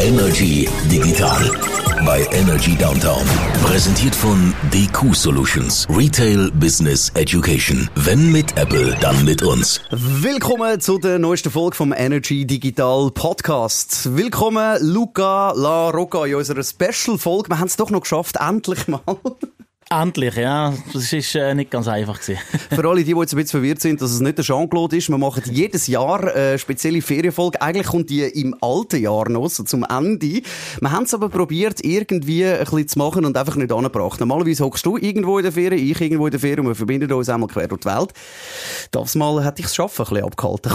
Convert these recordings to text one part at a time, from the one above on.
Energy Digital bei Energy Downtown. Präsentiert von DQ Solutions. Retail Business Education. Wenn mit Apple, dann mit uns. Willkommen zu der neuesten Folge vom Energy Digital Podcast. Willkommen Luca La Rocca in unserer Special-Folge. Wir haben es doch noch geschafft, endlich mal. Endlich, ja. Das ist äh, nicht ganz einfach gewesen. Für alle, die, die jetzt ein bisschen verwirrt sind, dass es nicht der Jean-Claude ist, wir machen jedes Jahr eine spezielle Ferienfolge. Eigentlich kommt die im alten Jahr noch, so zum Ende. Wir haben es aber probiert, irgendwie ein bisschen zu machen und einfach nicht angebracht. Normalerweise hockst du irgendwo in der Ferien, ich irgendwo in der Ferien und wir verbinden uns einmal quer durch die Welt. Das Mal hätte ich das Schaffen ein bisschen abgehalten.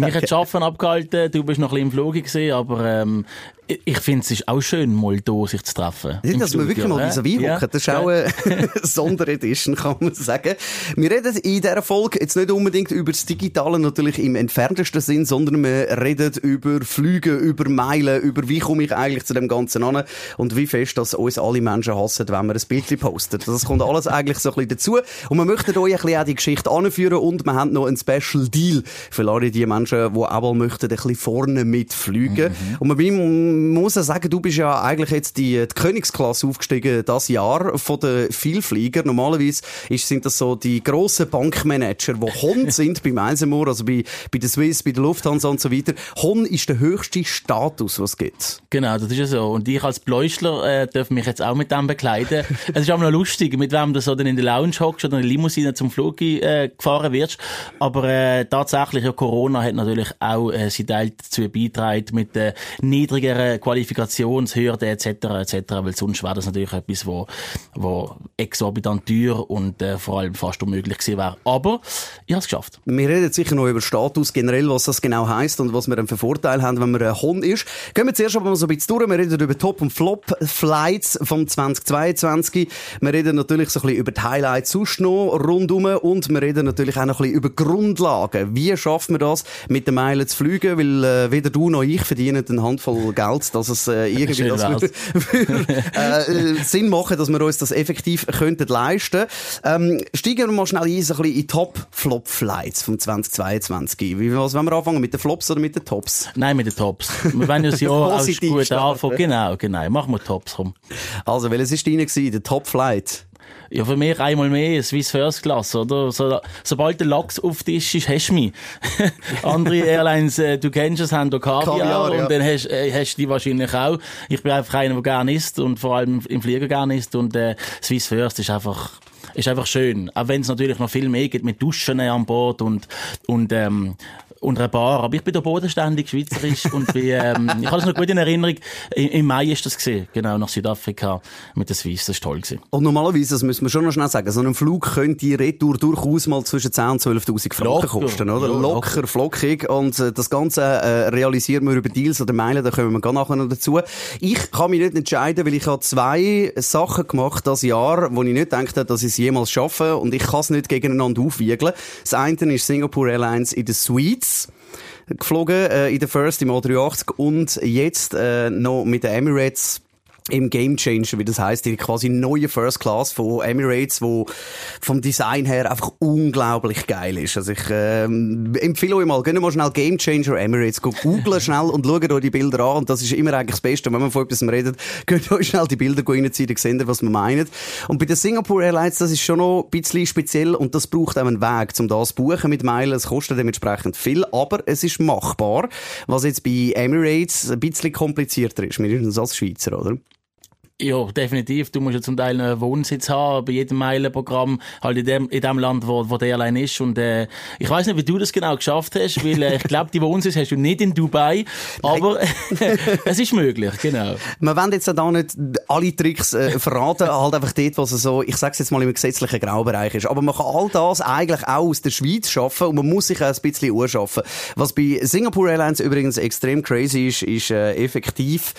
Mich hat das Schaffen abgehalten, du bist noch ein bisschen im Flug gewesen, aber ähm, ich finde es ist auch schön, mal hier sich zu treffen. Ja, dass wir wirklich mal vis à vis ja. hocken. Das ist auch eine Sonderedition, kann man sagen. Wir reden in dieser Folge jetzt nicht unbedingt über das Digitale natürlich im entferntesten Sinn, sondern wir reden über Flüge, über Meilen, über wie komme ich eigentlich zu dem Ganzen an und wie fest, dass uns alle Menschen hassen, wenn wir ein Bild posten. Das kommt alles eigentlich so ein bisschen dazu. Und wir möchten euch ein bisschen auch die Geschichte anführen und wir haben noch einen Special Deal für alle die Menschen, die auch mal möchten, ein bisschen vorne mitfliegen. Mhm. Und man muss ja sagen, du bist ja eigentlich jetzt die, die Königsklasse aufgestiegen das Jahr von den Vielflieger. Normalerweise ist, sind das so die grossen Bankmanager, die Hon sind beim Eisenmoor, also bei, bei der Swiss, bei der Lufthansa und so weiter. Hon ist der höchste Status, was es gibt. Genau, das ist ja so. Und ich als Bläuschler äh, darf mich jetzt auch mit dem bekleiden. es ist auch noch lustig, mit wem du so dann in der Lounge hockst oder in der Limousine zum Flug äh, gefahren wirst. Aber äh, tatsächlich, ja, Corona hat natürlich auch äh, sie Teil dazu beigetragen mit der niedrigeren Qualifikationshürde etc. etc. Weil sonst wäre das natürlich etwas, wo, wo exorbitant teuer und äh, vor allem fast unmöglich gewesen wäre. Aber ich habe es geschafft. Wir reden sicher noch über Status generell, was das genau heißt und was wir dann für Vorteile haben, wenn man ein Hund ist. Gehen wir zuerst aber mal so ein bisschen durch. Wir reden über Top- und Flop-Flights vom 2022. Wir reden natürlich so ein bisschen über die Highlights sonst noch rundum und wir reden natürlich auch noch ein bisschen über Grundlagen. Wie schaffen wir das, mit den Meilen zu fliegen? Weil äh, weder du noch ich verdienen eine Handvoll Geld, dass es äh, irgendwie das für, äh, Sinn machen, dass wir uns das effektiv könnten leisten. Ähm, steigen wir mal schnell ein, so ein bisschen in Top-Flop-Flights vom 2022. Wie, was wollen wir anfangen? Mit den Flops oder mit den Tops? Nein, mit den Tops. Wir wollen ja das Jahr auch gut anfangen. Genau, genau. Machen wir Tops, komm. Also, welches war deine gewesen? Der Top-Flight? Ja, für mich einmal mehr Swiss First Class, oder? So, sobald der Lachs auf Tisch ist, hast du mich. Andere Airlines, äh, du kennst es, haben da Kaviar, Kaviar ja. und dann hast, äh, hast du die wahrscheinlich auch. Ich bin einfach einer, der gerne isst und vor allem im Flieger gerne isst und äh, Swiss First ist einfach ist einfach schön. Auch wenn es natürlich noch viel mehr gibt mit Duschen an Bord und, und ähm, und einer Bar. Aber ich bin da bodenständig schweizerisch und bin, ähm, ich habe es noch gut in Erinnerung. Im, Mai ist das gesehen, genau nach Südafrika mit der Swiss. Das war toll gewesen. Und normalerweise, das müssen wir schon noch schnell sagen, so ein Flug könnte die Retour durchaus mal zwischen 10 und 12.000 Franken locker. kosten, oder? Ja, locker, locker, flockig. Und äh, das Ganze äh, realisieren wir über Deals oder Meilen, da kommen wir gar nachher noch dazu. Ich kann mich nicht entscheiden, weil ich habe zwei Sachen gemacht das Jahr, wo ich nicht gedacht habe, dass ich es jemals schaffe und ich kann es nicht gegeneinander aufwiegeln. Das eine ist Singapore Airlines in der Suite geflogen, äh, in der First im A380 und jetzt äh, noch mit den Emirates im Game Changer, wie das heißt, die quasi neue First Class von Emirates, wo vom Design her einfach unglaublich geil ist. Also ich ähm, empfehle euch mal, gehen mal schnell Game Changer Emirates, googlen schnell und schaut euch die Bilder an und das ist immer eigentlich das Beste, wenn man von etwas redet, könnt ihr euch schnell die Bilder reinziehen, dann seht ihr, was man meint. Und bei den Singapore Airlines, das ist schon noch ein bisschen speziell und das braucht auch einen Weg, um das zu buchen mit Meilen. Es kostet dementsprechend viel, aber es ist machbar, was jetzt bei Emirates ein bisschen komplizierter ist, mindestens als Schweizer, oder? Ja, definitiv. Du musst ja zum Teil einen Wohnsitz haben, bei jedem Meilenprogramm, halt in dem, in dem Land, wo, wo der Airline ist. Und äh, ich weiß nicht, wie du das genau geschafft hast, weil äh, ich glaube, die Wohnsitz hast du nicht in Dubai, aber es ist möglich, genau. Wir wollen jetzt da nicht alle Tricks äh, verraten, halt einfach dort, was so, ich sag's jetzt mal im gesetzlichen Graubereich ist. Aber man kann all das eigentlich auch aus der Schweiz schaffen und man muss sich auch ein bisschen urschaffen. Was bei Singapore Airlines übrigens extrem crazy ist, ist äh, effektiv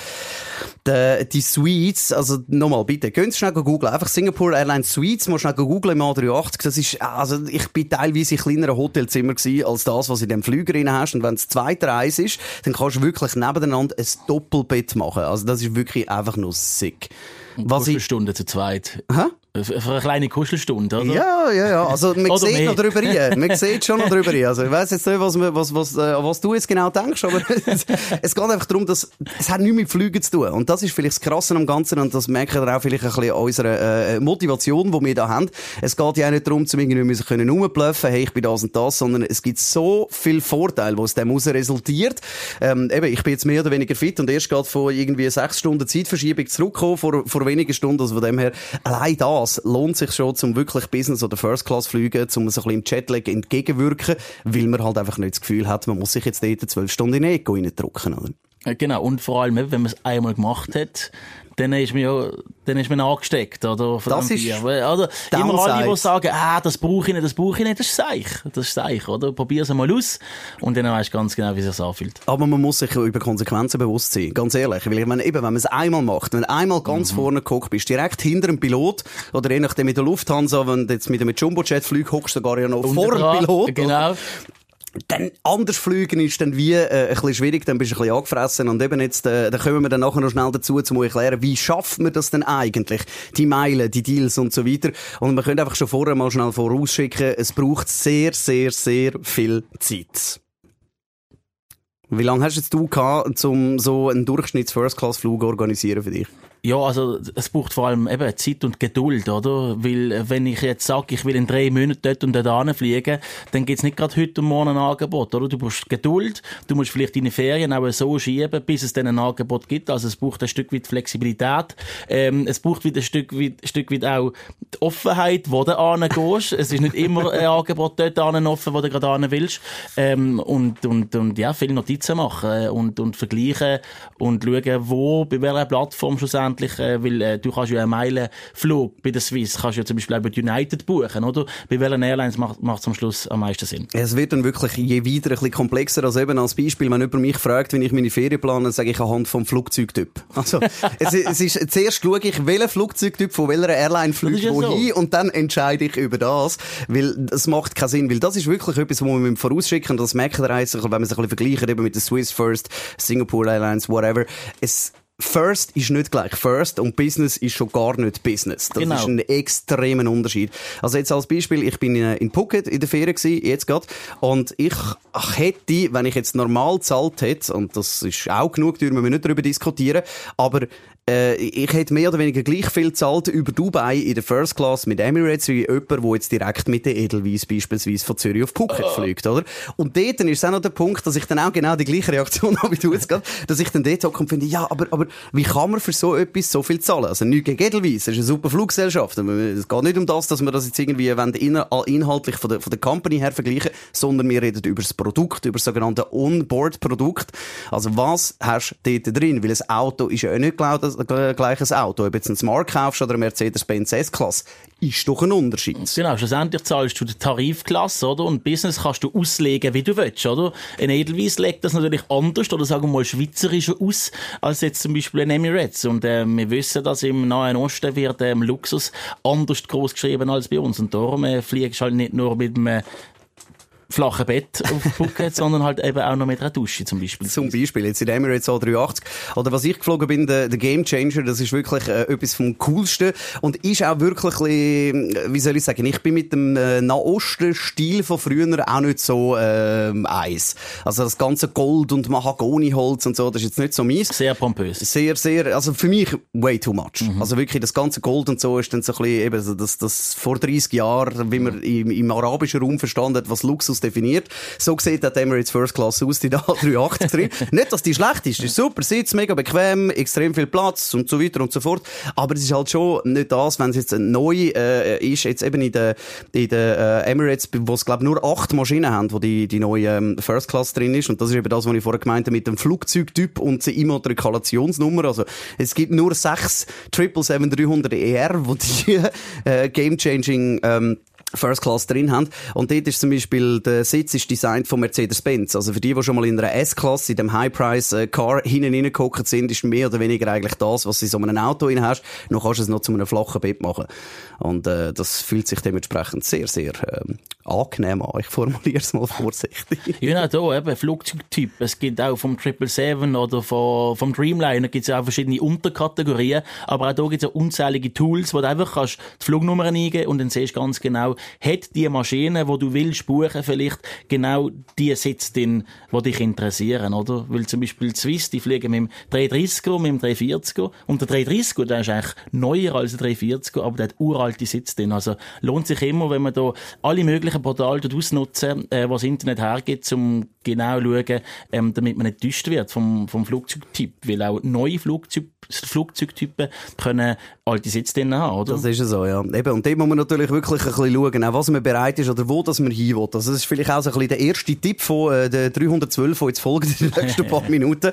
die, die Suites, also nochmal bitte, könnt schnell googeln, einfach Singapore Airlines Suites, mal schnell googeln im A380, das ist, also ich bin teilweise in kleineren Hotelzimmer gewesen, als das, was in dem Flüger drin hast und wenn es zweite Reise ist, dann kannst du wirklich nebeneinander ein Doppelbett machen, also das ist wirklich einfach nur sick. Was ich... Stunde zu zweit. Hä? Eine kleine Kuschelstunde, oder? Ja, ja, ja. Also, man oder sieht mehr. noch drüber rein. Man sieht schon noch drüber rein. Also, ich weiss jetzt nicht, was, was, was, äh, was du jetzt genau denkst, aber es, es geht einfach darum, dass, es hat nichts mit Flügen zu tun. Und das ist vielleicht das Krasse am Ganzen und das merken wir auch vielleicht ein bisschen an unserer, äh, Motivation, die wir da haben. Es geht ja auch nicht darum, zu irgendwie müssen können rumbluffen, hey, ich bin das und das, sondern es gibt so viel Vorteile, die aus dem heraus resultiert. Ähm, eben, ich bin jetzt mehr oder weniger fit und erst gerade von irgendwie sechs Stunden Zeitverschiebung zurückgekommen, vor, vor wenigen Stunden, also von dem her, allein das das lohnt sich schon, zum wirklich Business- oder First-Class-Fliegen, um so ein bisschen im Chatlag entgegenwirken, weil man halt einfach nicht das Gefühl hat, man muss sich jetzt dort zwölf Stunden in Eco reindrücken, oder? Genau, und vor allem, wenn man es einmal gemacht hat, dann ist mir ja, dann ist man angesteckt, oder? Das ist, Bier. oder? Immer alle, die sagen, ah, das brauche ich nicht, das brauche ich nicht, das ist seich. Das ist seich, oder? Probier es mal aus. Und dann weißt du ganz genau, wie es sich anfühlt. Aber man muss sich über Konsequenzen bewusst sein. Ganz ehrlich. Weil ich meine, eben, wenn man es einmal macht, wenn du einmal ganz mhm. vorne geguckt bist, direkt hinter dem Pilot, oder je nachdem mit der Lufthansa, wenn du jetzt mit einem Jumbo-Jet fliegst, hockst du sogar ja noch vor dem Pilot. Genau dann anders fliegen ist dann wie äh, ein bisschen schwierig, dann bist du ein bisschen angefressen und eben jetzt, äh, da kommen wir dann nachher noch schnell dazu, zu erklären, wie schafft man das denn eigentlich? Die Meilen, die Deals und so weiter. Und man könnte einfach schon vorher mal schnell vorausschicken, es braucht sehr, sehr, sehr viel Zeit. Wie lange hast jetzt du gehabt, um so einen Durchschnitts-First-Class-Flug organisieren für dich? Ja, also es braucht vor allem eben Zeit und Geduld, oder? Weil äh, wenn ich jetzt sage, ich will in drei Monaten dort und dort fliegen, dann gibt's nicht gerade heute und morgen ein Angebot, oder? Du brauchst Geduld, du musst vielleicht deine Ferien auch so schieben, bis es dann ein Angebot gibt. Also es braucht ein Stück weit Flexibilität. Ähm, es braucht wieder ein Stück weit, ein Stück weit auch die Offenheit, wo du angehst. es ist nicht immer ein Angebot dort offen, wo du gerade hin willst. Ähm, und, und, und ja, viele Notizen machen und, und vergleichen und schauen, wo, bei welcher Plattform schlussendlich schlussendlich, äh, weil äh, du kannst ja einen Meilenflug bei der Swiss, kannst ja zum Beispiel auch bei United buchen, oder? Bei welchen Airlines macht es am Schluss am meisten Sinn? Es wird dann wirklich je weiter ein bisschen komplexer, als eben als Beispiel, wenn jemand mich fragt, wenn ich meine Ferien plane, sage ich anhand vom Flugzeugtyp. Also, es, es ist, zuerst schaue ich, welchen Flugzeugtyp von welcher Airline fliegt wohin so. und dann entscheide ich über das, weil es macht keinen Sinn, weil das ist wirklich etwas, wo man vorausschicken das merkt ihr wenn man sich ein bisschen vergleicht eben mit der Swiss First, Singapore Airlines, whatever. Es, First ist nicht gleich First und Business ist schon gar nicht Business. Das genau. ist ein extremer Unterschied. Also jetzt als Beispiel, ich bin in Phuket in der Ferien gewesen, jetzt gerade, und ich hätte, wenn ich jetzt normal zahlt hätte, und das ist auch genug, dürfen wir nicht darüber diskutieren, aber äh, ich hätte mehr oder weniger gleich viel gezahlt über Dubai in der First Class mit Emirates wie jemand, der jetzt direkt mit der Edelweiss beispielsweise von Zürich auf Phuket uh. fliegt, oder? Und dort ist es auch noch der Punkt, dass ich dann auch genau die gleiche Reaktion habe wie du jetzt gerade, dass ich dann dort hocke und finde, ja, aber, aber wie kann man für so etwas so viel zahlen? Also nicht gegen Edelweiss, es ist eine super Fluggesellschaft. Es geht nicht um das, dass wir das jetzt irgendwie inhaltlich von der, von der Company her vergleichen, sondern wir reden über das Produkt, über das sogenannte On-Board-Produkt. Also was hast du dort drin? Weil ein Auto ist ja auch nicht genau das, äh, gleiches Auto. Ob jetzt ein Smart kaufst oder ein Mercedes-Benz S-Klasse, ist doch ein Unterschied. Genau, schlussendlich zahlst du die Tarifklasse, oder? Und Business kannst du auslegen, wie du willst, oder? Ein Edelweiss legt das natürlich anders, oder sagen wir mal schweizerischer aus, als jetzt zum Beispiel ein Emirates. Und äh, wir wissen, dass im Nahen Osten wird ähm, Luxus anders groß geschrieben als bei uns. Und darum äh, fliegst halt nicht nur mit einem flachen Bett auf Phuket, sondern halt eben auch noch mit einer Dusche zum Beispiel. Zum Beispiel, jetzt in Emirates A380. Oder was ich geflogen bin, der, der Game Changer, das ist wirklich äh, etwas vom Coolsten und ist auch wirklich, wie soll ich sagen, ich bin mit dem äh, Nahosten-Stil von früher auch nicht so äh, eins. Also das ganze Gold und Mahagoniholz und so, das ist jetzt nicht so meins. Sehr pompös. Sehr, sehr, also für mich way too much. Mhm. Also wirklich, das ganze Gold und so ist dann so ein bisschen eben das, das vor 30 Jahren, wie man im, im arabischen Raum verstanden hat, was Luxus Luxus definiert. So sieht der Emirates First Class aus, die da 380 drin. Nicht, dass die schlecht ist, die ist super, Sitz mega bequem, extrem viel Platz und so weiter und so fort. Aber es ist halt schon nicht das, wenn es jetzt neu äh, ist, jetzt eben in der, in der äh, Emirates, wo es glaube nur acht Maschinen haben, wo die, die neue ähm, First Class drin ist. Und das ist eben das, was ich vorher gemeint habe mit dem Flugzeugtyp und der Immatrikulationsnummer. Also es gibt nur sechs 777-300ER, wo die äh, Game-Changing ähm, First Class drin haben. Und dort ist zum Beispiel, der Sitz ist designt von Mercedes-Benz. Also für die, die schon mal in einer S-Klasse, in dem High-Price-Car hinten reingehockt sind, ist mehr oder weniger eigentlich das, was du in so einem Auto drin hast. Noch kannst du es noch zu einem flachen Bett machen. Und äh, das fühlt sich dementsprechend sehr, sehr ähm, angenehm an. Ich formuliere es mal vorsichtig. Ja, da eben Flugzeugtyp. Es gibt auch vom 777 oder vom, vom Dreamliner gibt es auch verschiedene Unterkategorien. Aber auch da gibt es unzählige Tools, wo du einfach kannst die Flugnummer eingeben und dann siehst du ganz genau, hat die Maschine, wo du willst buchen, vielleicht genau die Sitz drin, die dich interessieren, oder? Weil zum Beispiel die Swiss, die fliegen mit dem 330er, mit dem 340er. Und der 330er, der ist eigentlich neuer als der 340er, aber der hat uralte Sitz drin. Also lohnt sich immer, wenn man da alle möglichen Portale ausnutzen, äh, was Internet hergibt, um genau zu schauen, ähm, damit man nicht täuscht wird vom, vom Flugzeugtyp. Weil auch neue Flugzeug, Flugzeugtypen können alte Sitze drin haben, oder? Das ist so, ja. Eben, und dort muss man natürlich wirklich ein bisschen schauen, auch was man bereit ist oder wo das man hin will. Also das ist vielleicht auch so ein bisschen der erste Tipp von äh, der 312, die jetzt folgen in den nächsten paar Minuten.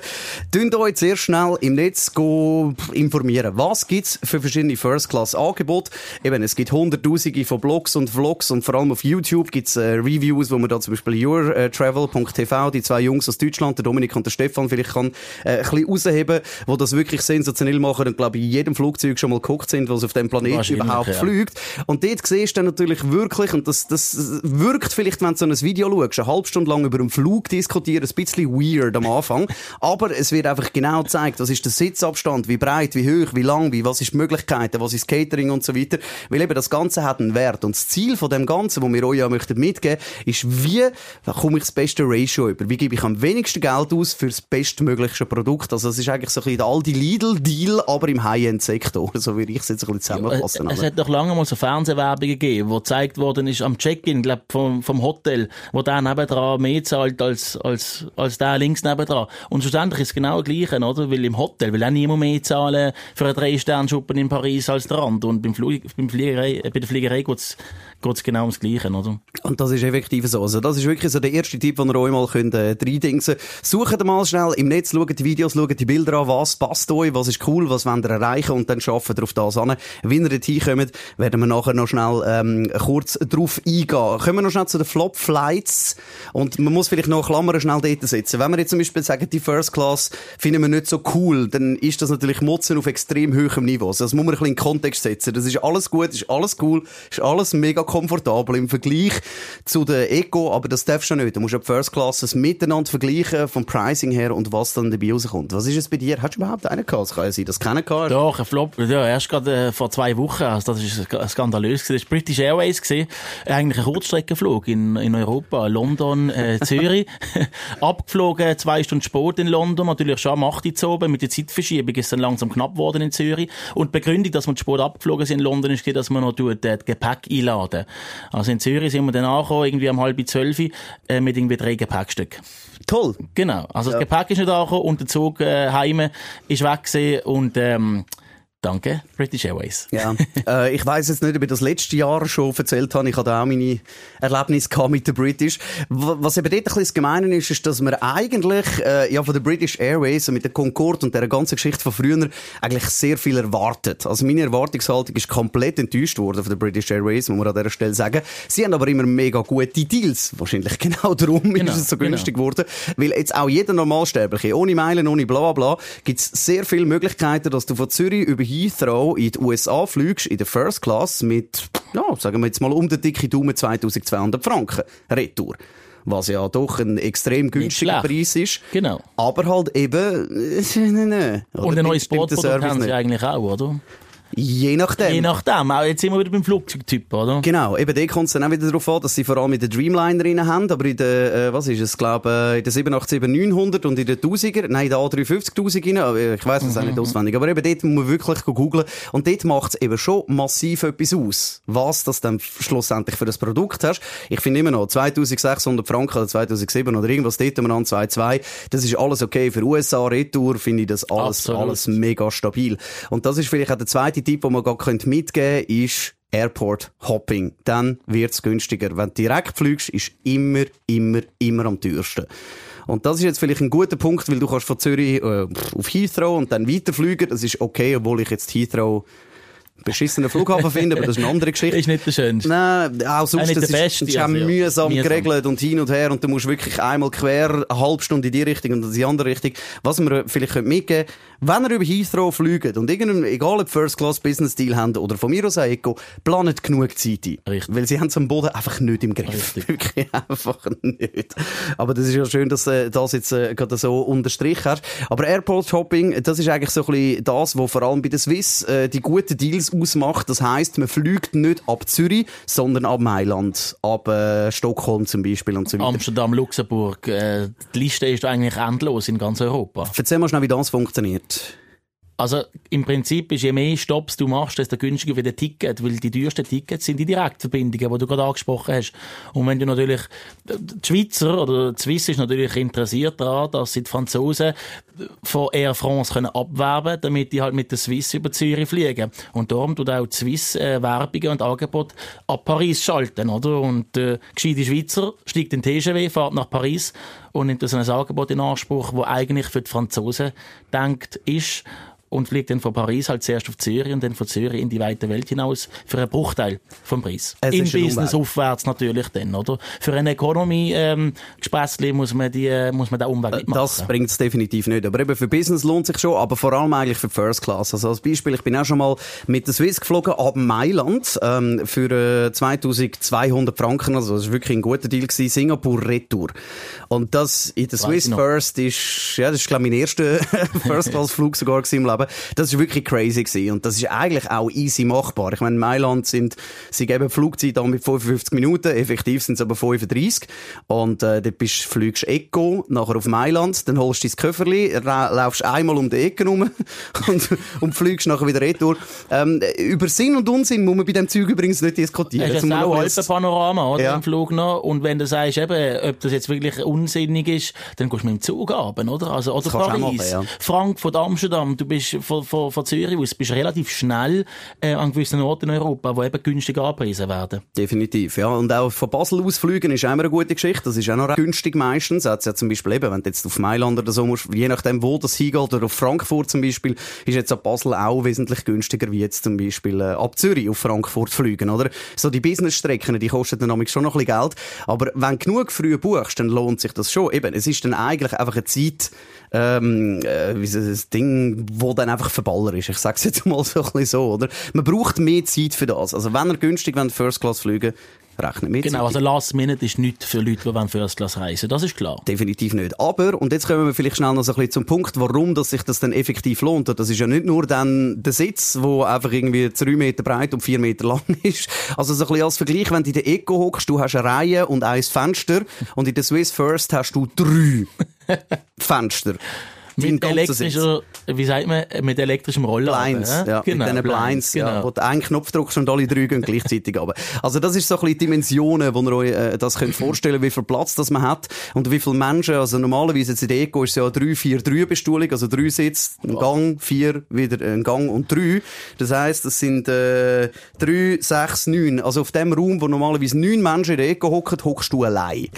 Tönt euch sehr schnell im Netz go informieren. Was gibt's für verschiedene First-Class-Angebote? Eben, es gibt hunderttausende von Blogs und Vlogs und vor allem auf YouTube gibt's äh, Reviews, wo man da zum Beispiel yourtravel.tv, die zwei Jungs aus Deutschland, der Dominik und der Stefan, vielleicht kann äh, ein bisschen rausheben, wo das wirklich sensationell machen und glaube ich in jedem Flugzeug schon mal geguckt sind, was auf dem Planeten überhaupt ja. fliegt. Und dort siehst du dann natürlich wirklich, und das, das wirkt vielleicht, wenn du so ein Video schaust, eine halbe Stunde lang über einen Flug diskutieren, ein bisschen weird am Anfang, aber es wird einfach genau gezeigt, was ist der Sitzabstand, wie breit, wie hoch, wie lang, wie, was ist die Möglichkeiten, was ist Catering und so weiter, weil eben das Ganze hat einen Wert. Und das Ziel von dem Ganzen, wo wir euch ja möchten mitgeben, ist, wie komme ich das beste Ratio über? Wie gebe ich am wenigsten Geld aus für das bestmögliche Produkt? Also, es ist eigentlich so ein bisschen der Aldi Lidl-Deal, aber im High-End-Sektor, so würde ich es jetzt ein bisschen zusammenfassen. Ja, es, es hat doch lange mal so Fernsehwerbungen gegeben, wo gezeigt worden ist am Check-in, glaub, vom, vom Hotel, wo der nebendran mehr zahlt als, als, als der links nebendran. Und schlussendlich ist es genau das Gleiche, oder? Weil im Hotel will auch niemand mehr zahlen für eine Drei-Sterne-Schuppen in Paris als der andere. Und beim Flug, beim Fliegerei, bei der Fliegerei geht's geht es genau ums Gleiche, oder? Und das ist effektiv so. Also das ist wirklich so der erste Tipp, den ihr euch mal könnt, äh, reindingsen Sucht mal schnell im Netz, schaut die Videos, schaut die Bilder an, was passt euch, was ist cool, was wollt ihr erreichen und dann schaffen ihr auf das an. Wenn ihr dorthin kommt, werden wir nachher noch schnell ähm, kurz drauf eingehen. Kommen wir noch schnell zu den Flop-Flights und man muss vielleicht noch Klammern schnell dort setzen. Wenn wir jetzt zum Beispiel sagen, die First Class finden wir nicht so cool, dann ist das natürlich Motzen auf extrem hohem Niveau. Also das muss man ein bisschen in Kontext setzen. Das ist alles gut, ist alles cool, ist alles mega komfortabel im Vergleich zu der Eco, aber das darfst du nicht. Du musst ja First Classes miteinander vergleichen, vom Pricing her und was dann dabei rauskommt. Was ist es bei dir? Hast du überhaupt einen gehabt? Das kann ja sein, das kennen kann. Doch, ein Flop, ja, erst gerade äh, vor zwei Wochen, also das ist skandalös. Das war British Airways gewesen. Eigentlich ein Kurzstreckenflug in, in Europa, London, äh, Zürich. Abgeflogen, zwei Stunden Sport in London, natürlich schon am 8 Uhr oben, mit der Zeitverschiebung ist es dann langsam knapp geworden in Zürich. Und die Begründung, dass man Sport abgeflogen sind in London, ist, dass man noch tut, äh, Gepäck einladen. Also in Zürich sind wir dann angekommen, irgendwie um halb zwölf, äh, mit irgendwie drei Gepäckstücken. Toll. Genau. Also ja. das Gepäck ist nicht angekommen und der Zug äh, heime ist weg gewesen und ähm, Danke, British Airways. Ja, äh, ich weiß jetzt nicht, ob ich das letzte Jahr schon erzählt habe. Ich hatte auch meine Erlebnisse mit der British. Was eben dort ein bisschen das Gemeine ist, ist, dass man eigentlich äh, ja von der British Airways mit der Concorde und der ganzen Geschichte von früher eigentlich sehr viel erwartet. Also meine Erwartungshaltung ist komplett enttäuscht worden von der British Airways, muss man an dieser Stelle sagen. Sie haben aber immer mega gute Deals. Wahrscheinlich genau darum genau, ist es so günstig genau. geworden. Weil jetzt auch jeder Normalsterbliche, ohne Meilen, ohne bla bla bla, gibt es sehr viele Möglichkeiten, dass du von Zürich über Heathrow in die USA fliegst, in der First Class, mit, ja, sagen wir jetzt mal um den dicken Daumen 2200 Franken. Retour was ja doch ein extrem günstiger Preis ist. Genau. Aber halt eben, ne, ne. Und ein neues Sportprodukt haben sie eigentlich auch, oder? Je nachdem. Je nachdem. Auch jetzt sind wir wieder beim Flugzeugtyp, oder? Genau. Eben, da kommt es dann auch wieder darauf an, dass sie vor allem mit den Dreamlinerinnen haben, aber in der, äh, was ist es, glaube äh, in der 787-900 und in der 1000er, nein, in der A350-1000 ich weiss es mhm. auch nicht auswendig, aber eben dort muss man wirklich googeln und dort macht es eben schon massiv etwas aus, was das dann schlussendlich für das Produkt hast. Ich finde immer noch 2600 Franken oder 2007 oder irgendwas dort an 2,2, das ist alles okay. Für USA Retour finde ich das alles, alles mega stabil. Und das ist vielleicht auch der zweite Tipp, den man gerade mitgeben könnte, ist Airport Hopping. Dann wird es günstiger. Wenn du direkt fliegst, ist immer, immer, immer am teuersten. Und das ist jetzt vielleicht ein guter Punkt, weil du kannst von Zürich äh, auf Heathrow und dann weiterfliegen. Das ist okay, obwohl ich jetzt Heathrow beschissenen Flughafen finden, aber das ist eine andere Geschichte. Ist nicht der schönste. Nein, auch sonst, das der ist, ist auch also, ja. mühsam, Mühsam. geregelt und hin und her und du musst wirklich einmal quer eine halbe Stunde in die Richtung und in die andere Richtung. Was wir vielleicht mitgeben können, wenn ihr über Heathrow fliegt und irgendein, egal ob First Class Business Deal habt oder von mir aus auch Eco, planet genug Zeit ein. Richtig. Weil sie haben es am Boden einfach nicht im Griff. Richtig. Wirklich einfach nicht. Aber das ist ja schön, dass du das jetzt äh, gerade so unterstrichen hast. Aber Airport Shopping, das ist eigentlich so ein bisschen das, was vor allem bei der Swiss äh, die guten Deals ausmacht. Das heisst, man fliegt nicht ab Zürich, sondern ab Mailand, ab äh, Stockholm zum Beispiel und so weiter. Amsterdam, Luxemburg, äh, die Liste ist eigentlich endlos in ganz Europa. Erzähl mal schnell, wie das funktioniert. Also im Prinzip ist je mehr Stops du machst, desto günstiger wird der Ticket, weil die teuersten Tickets sind die Direktverbindungen, die du gerade angesprochen hast. Und wenn du natürlich, die Schweizer oder die Swiss ist natürlich interessiert daran, dass sie die Franzosen von Air France können abwerben damit die halt mit der Swiss über Zürich fliegen. Und darum tut auch die Swiss äh, Werbungen und Angebote ab Paris schalten, oder? Und äh, gescheite Schweizer steigt in den TGW, fährt nach Paris und nimmt so ein Angebot in Anspruch, wo eigentlich für die Franzosen denkt ist und fliegt dann von Paris halt zuerst auf Zürich und dann von Zürich in die weite Welt hinaus für einen Bruchteil vom Preis. Es Im ist Business aufwärts natürlich dann, oder? Für ein Economy ähm, muss man die äh, muss man den Umweg nicht machen. Das bringt es definitiv nicht. Aber eben für Business lohnt sich schon, aber vor allem eigentlich für First Class. Also als Beispiel, ich bin auch schon mal mit der Swiss geflogen ab Mailand ähm, für äh, 2200 Franken. Also das war wirklich ein guter Deal gewesen. Singapur Retour. Und das in der Swiss. First ist, ja, das ist glaube ich mein erster First Class Flug sogar im Leben. Das ist wirklich crazy gewesen. Und das ist eigentlich auch easy machbar. Ich meine, in Mailand sind, sie geben Flugzeit an mit 55 Minuten. Effektiv sind es aber 35. Und, äh, dort bist, fliegst Eco, nachher auf Mailand, dann holst du dein Köfferli, laufst einmal um die Ecke rum und, und fliegst nachher wieder retour. Ähm, über Sinn und Unsinn muss man bei dem Zeug übrigens nicht diskutieren. Du muss man auch Alpenpanorama, oder? Ja. Im Flug noch. Und wenn du sagst, eben, ob das jetzt wirklich unsinnig ist, dann gehst du mit dem Zug runter, oder? Also, oder Paris, machen, ja. Frankfurt, Amsterdam. Du bist von, von, von Zürich aus, bist relativ schnell, äh, an gewissen Orten in Europa, wo eben günstig angepriesen werden. Definitiv, ja. Und auch von Basel aus fliegen ist auch immer eine gute Geschichte. Das ist auch noch günstig meistens. Hat's ja zum Beispiel eben, wenn du jetzt auf Mailand oder so musst, je nachdem, wo das hingeht, oder auf Frankfurt zum Beispiel, ist jetzt ab Basel auch wesentlich günstiger, wie jetzt zum Beispiel äh, ab Zürich auf Frankfurt fliegen, oder? So die Businessstrecken, die kosten dann nämlich schon noch ein bisschen Geld. Aber wenn du genug früh buchst, dann lohnt sich das schon. Eben, es ist dann eigentlich einfach eine Zeit, ähm, äh, wie ein Ding, wo dann einfach Verballer ist. Ich sag's jetzt mal so ein bisschen so, oder? Man braucht mehr Zeit für das. Also wenn ihr günstig wollt, First Class fliegen, rechnet mit Genau, also Last Minute ist nichts für Leute, die First Class reisen. Das ist klar. Definitiv nicht. Aber, und jetzt kommen wir vielleicht schnell noch so ein bisschen zum Punkt, warum dass sich das dann effektiv lohnt. Und das ist ja nicht nur dann der Sitz, wo einfach irgendwie drei Meter breit und vier Meter lang ist. Also so ein bisschen als Vergleich, wenn du in der Eco hockst, du hast eine Reihe und ein Fenster und in der Swiss First hast du drei Fenster. Mit elektrischer, wie sagt man, mit elektrischem Roller. Blinds, äh? ja, genau, mit diesen Blinds, genau. ja, wo du einen Knopf drückst und alle drei gehen gleichzeitig runter. Also das ist so ein bisschen die Dimensionen, wo ihr euch äh, das könnt vorstellen wie viel Platz das man hat und wie viele Menschen, also normalerweise jetzt in der Eco ist es ja 3, 4, 3 Bestuhlung, also drei Sitz, ein Gang, vier, wieder ein Gang und drei. Das heisst, das sind äh, drei, sechs, neun. Also auf dem Raum, wo normalerweise neun Menschen in der Eco hocken, hockst du allein.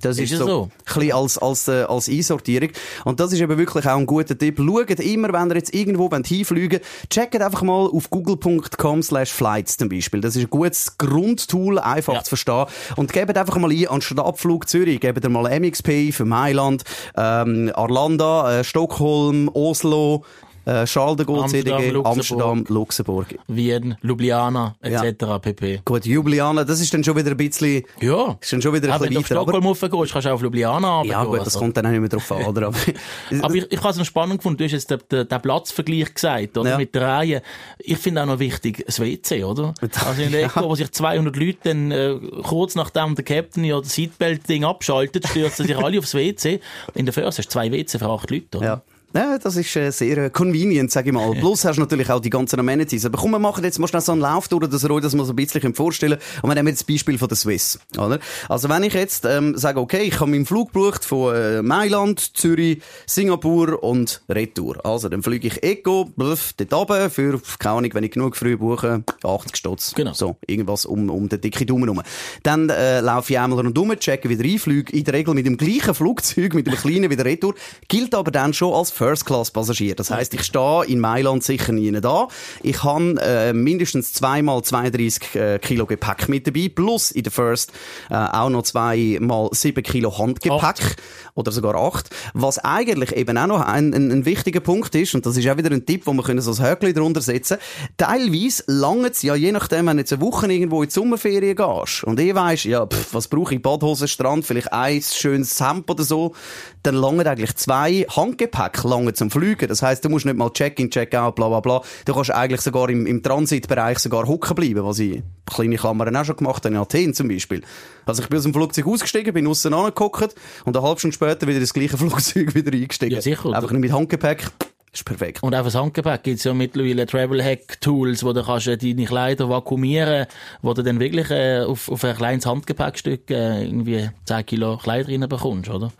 Das Ist ist, so, so? ein bisschen als, als, äh, als Einsortierung. Und das ist eben wirklich auch ein guter Tipp. Schaut immer, wenn ihr jetzt irgendwo wollt hinfliegen checkt einfach mal auf google.com slash flights zum Beispiel. Das ist ein gutes Grundtool, einfach Ja. zu verstehen. Und gebt einfach mal ein, anstatt Abflug Zürich, gebt ihr mal MXP für Mailand, ähm, Arlanda, äh, Stockholm, Oslo, äh, Charles de Gaulle, Amsterdam, CDG, Luxemburg. Amsterdam, Luxemburg. Wien, Ljubljana, etc. pp. Gut, Ljubljana, das ist dann schon wieder ein bisschen, Ja. ist dann schon wieder ein Aber wenn du bisschen auf. Stockholm raufgehst, kannst du auch auf Ljubljana ja runtergehen, gut, das also. kommt dann auch nicht mehr drauf an, oder? Aber, ich, ich habe es noch spannend gefunden, du hast jetzt den, den, den Platzvergleich gesagt, oder? Ja. Mit der Reihe. Ich finde auch noch wichtig, das WC, oder? Also in der Eco, wo sich 200 Leute dann, äh, kurz nachdem der Captain ja das Seatbelt-Ding abschaltet, stürzen sich alle aufs WC. In der First hast du zwei WC für acht Leute, oder? Ja. Ja, das ist äh, sehr äh, convenient, sag ich mal. Plus hast du natürlich auch die ganzen Amenities. Aber komm, wir machen jetzt mal schnell so einen Lauf durch, dass ihr euch das mal so ein bisschen könnt vorstellen Und wir nehmen jetzt das Beispiel von der Swiss. Oder? Also wenn ich jetzt ähm, sage, okay, ich habe meinen Flug gebucht von äh, Mailand, Zürich, Singapur und Retour. Also dann fliege ich Eco, bluff, dort runter für, keine Ahnung, wenn ich genug früh buche, 80 Stutz. Genau. So, irgendwas um, um den dicken Daumen herum. Dann äh, laufe ich einmal rundum, checke wieder ein, fliege in der Regel mit dem gleichen Flugzeug, mit dem kleinen wieder Retour, gilt aber dann schon als First-Class-Passagier. Das heisst, ich stehe in Mailand sicher nie da. Ich habe äh, mindestens zweimal 32 äh, Kilo Gepäck mit dabei, plus in der First äh, auch noch zweimal 7 Kilo Handgepäck. Acht. Oder sogar 8. Was eigentlich eben auch noch ein, ein, ein, wichtiger Punkt ist, und das ist auch wieder ein Tipp, wo wir können so ein Höckchen drunter setzen teilweise lange es ja, je nachdem, wenn du jetzt eine Woche irgendwo in die Sommerferien gehst und ich weiss, ja, pff, was brauche ich, Badhose, Strand, vielleicht ein schönes Hemd oder so, dann langen eigentlich zwei Handgepäck lange zum Fliegen. Das heisst, du musst nicht mal Check-in, Check-out, bla bla bla. Du kannst eigentlich sogar im, im Transitbereich sogar hocken bleiben, was ich kleine Klammern auch schon gemacht habe, in Athen zum Beispiel. Also ich bin aus dem Flugzeug ausgestiegen, bin aussen angeguckt und eine halbe Stunde später wieder das gleiche Flugzeug wieder eingestiegen. Ja, sicher. Einfach nicht mit Handgepäck. Ist perfekt. Und auch das Handgepäck gibt es ja mittlerweile Travel-Hack-Tools, wo du kannst deine Kleider vakuumieren, wo du dann wirklich äh, auf, auf ein kleines Handgepäckstück äh, irgendwie 10 Kilo Kleider reinbekommst, oder?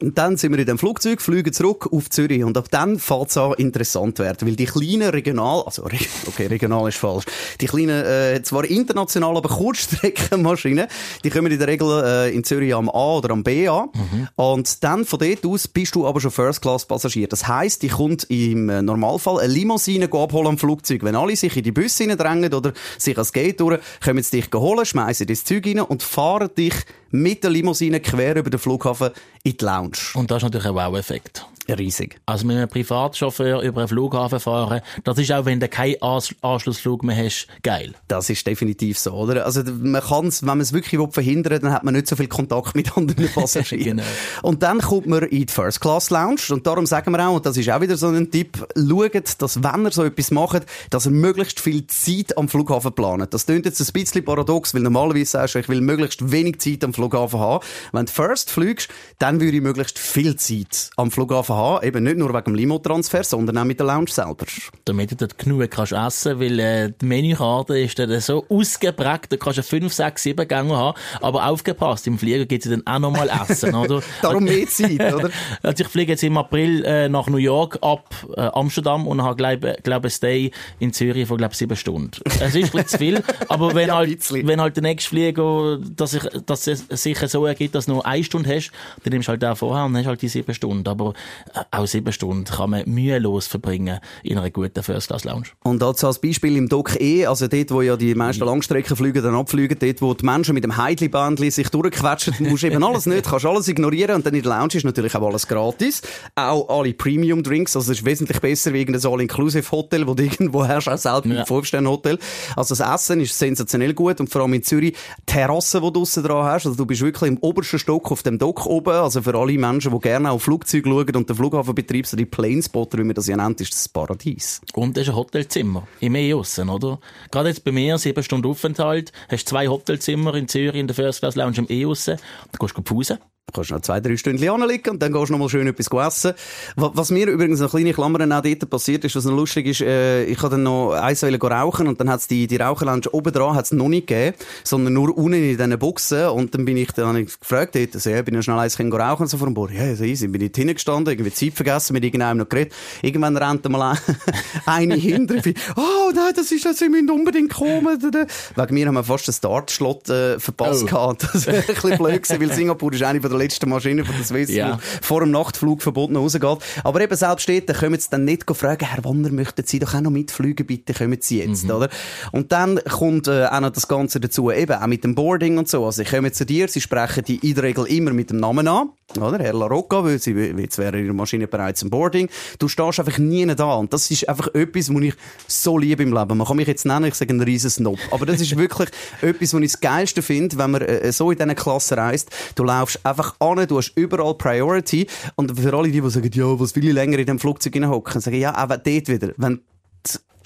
Und dann sind wir in dem Flugzeug, fliegen zurück auf Zürich. Und ab dann fängt es an interessant werden. Weil die kleinen regional, also, okay, regional ist falsch. Die kleinen, äh, zwar international, aber Kurzstreckenmaschinen, die kommen in der Regel äh, in Zürich am A oder am B an. Mhm. Und dann von dort aus bist du aber schon First-Class-Passagier. Das heisst, die kommt im äh, Normalfall eine Limousine abholen am Flugzeug. Wenn alle sich in die Busse drängen oder sich ans Gate durch, kommen sie dich holen, schmeißen das Zeug rein und fahren dich mit der Limousine quer über den Flughafen in die Lounge. Und das ist natürlich ein Wow-Effekt. Riesig. Also mit einem Privatchauffeur über einen Flughafen fahren, das ist auch, wenn du keinen Anschlussflug mehr hast, geil. Das ist definitiv so, oder? Also man kann es, wenn man es wirklich verhindern will, dann hat man nicht so viel Kontakt mit anderen Passagieren. genau. Und dann kommt man in die First Class Lounge und darum sagen wir auch, und das ist auch wieder so ein Tipp, schaut, dass wenn ihr so etwas macht, dass ihr möglichst viel Zeit am Flughafen planet. Das klingt jetzt ein bisschen paradox, weil normalerweise sagst du, ich will möglichst wenig Zeit am Flughafen haben. Wenn du First fliegst, dann würde ich möglichst viel Zeit am Flughafen haben, eben nicht nur wegen dem Limo-Transfer, sondern auch mit der Lounge selber. Damit du dort genug kannst essen weil äh, die Menükarte ist dann so ausgeprägt, da kannst du fünf, sechs, sieben Gänge haben, aber aufgepasst, im Flieger gibt es dann auch noch mal Essen, oder? Darum mehr Zeit, oder? Also ich fliege jetzt im April äh, nach New York ab äh, Amsterdam und habe, glaube glaub, ein Stay in Zürich von, glaube sieben Stunden. Es ist ein zu viel, aber wenn, ja, halt, wenn halt der nächste Flieger, dass, ich, dass es sich so ergibt, dass du nur eine Stunde hast, dann nimmst du halt auch vorher und hast halt die sieben Stunden. Aber äh, auch sieben Stunden kann man mühelos verbringen in einer guten First-Class-Lounge. Und dazu als Beispiel im Dock E, also dort, wo ja die meisten Langstreckenflüge dann abfliegen, dort, wo die Menschen mit dem Heidli-Bandli sich durchquetschen, musst eben alles nicht, kannst alles ignorieren und dann in der Lounge ist natürlich auch alles gratis. Auch alle Premium-Drinks, also es ist wesentlich besser wie irgendein All-Inclusive-Hotel, wo du irgendwo hast, auch selten ja. im Fünf-Sterne-Hotel. Also das Essen ist sensationell gut und vor allem in Zürich Terrassen, die du draussen dran hast, also du bist wirklich im obersten Stock auf dem Dock oben, also für alle Menschen, die gerne auf Flugzeuge schauen und den Flughafenbetrieb, so die Planespotter, wie man das ja nennt, ist das Paradies. Und das ist ein Hotelzimmer im E-Aussen, oder? Gerade jetzt bei mir, sieben Stunden Aufenthalt, hast zwei Hotelzimmer in Zürich in der First Class Lounge im E-Aussen, da gehst du pfusen. Du kannst noch zwei, drei Stunden anliegen und dann gehst du noch mal schön etwas essen. Was mir übrigens noch kleine Klammern auch dort passiert ist, was noch lustig ist, äh, ich habe dann noch eins rauchen und dann hat's die, die Raucherlounge oben dran hat's noch nicht gegeben, sondern nur unten in diesen Boxen und dann bin ich, dann ich gefragt dort, also, ja, bin ja schnell eins rauchen so vor dem Bord. Ja, so easy, bin ich hingestanden, irgendwie Zeit vergessen, mit irgendeinem noch geredet. Irgendwann rennt mal eine hinter, oh nein, das ist, das, ich müssen unbedingt kommen. Wegen mir haben wir fast den Startschlot äh, verpasst oh. gehabt. Das wäre ein bisschen blöd gewesen, weil Singapur ist eine von der letzten Maschine von der Swiss, ja. vor dem Nachtflugverbot noch rausgeht. Aber eben selbst dort, können sie dann nicht fragen, Herr Wanner, möchten Sie doch auch noch mitfliegen, bitte kommen Sie jetzt, mhm. oder? Und dann kommt äh, auch noch das Ganze dazu, eben auch mit dem Boarding und so. Also ich komme zu dir, sie sprechen die in der Regel immer mit dem Namen an, oder? Herr La Rocca, weil sie, jetzt wäre ihre Maschine bereits im Boarding. Du stehst einfach nie da. Und das ist einfach etwas, was ich so liebe im Leben. Man kann mich jetzt nennen, ich sage einen riesen Snob. Aber das ist wirklich etwas, was ich das Geilste finde, wenn man äh, so in diesen Klasse reist. Du laufst einfach an, du hast überall Priority. Und für alle die, die sagen, ja, was will ich länger in dem Flugzeug hocken, sagen, ja, aber dort wieder. Wenn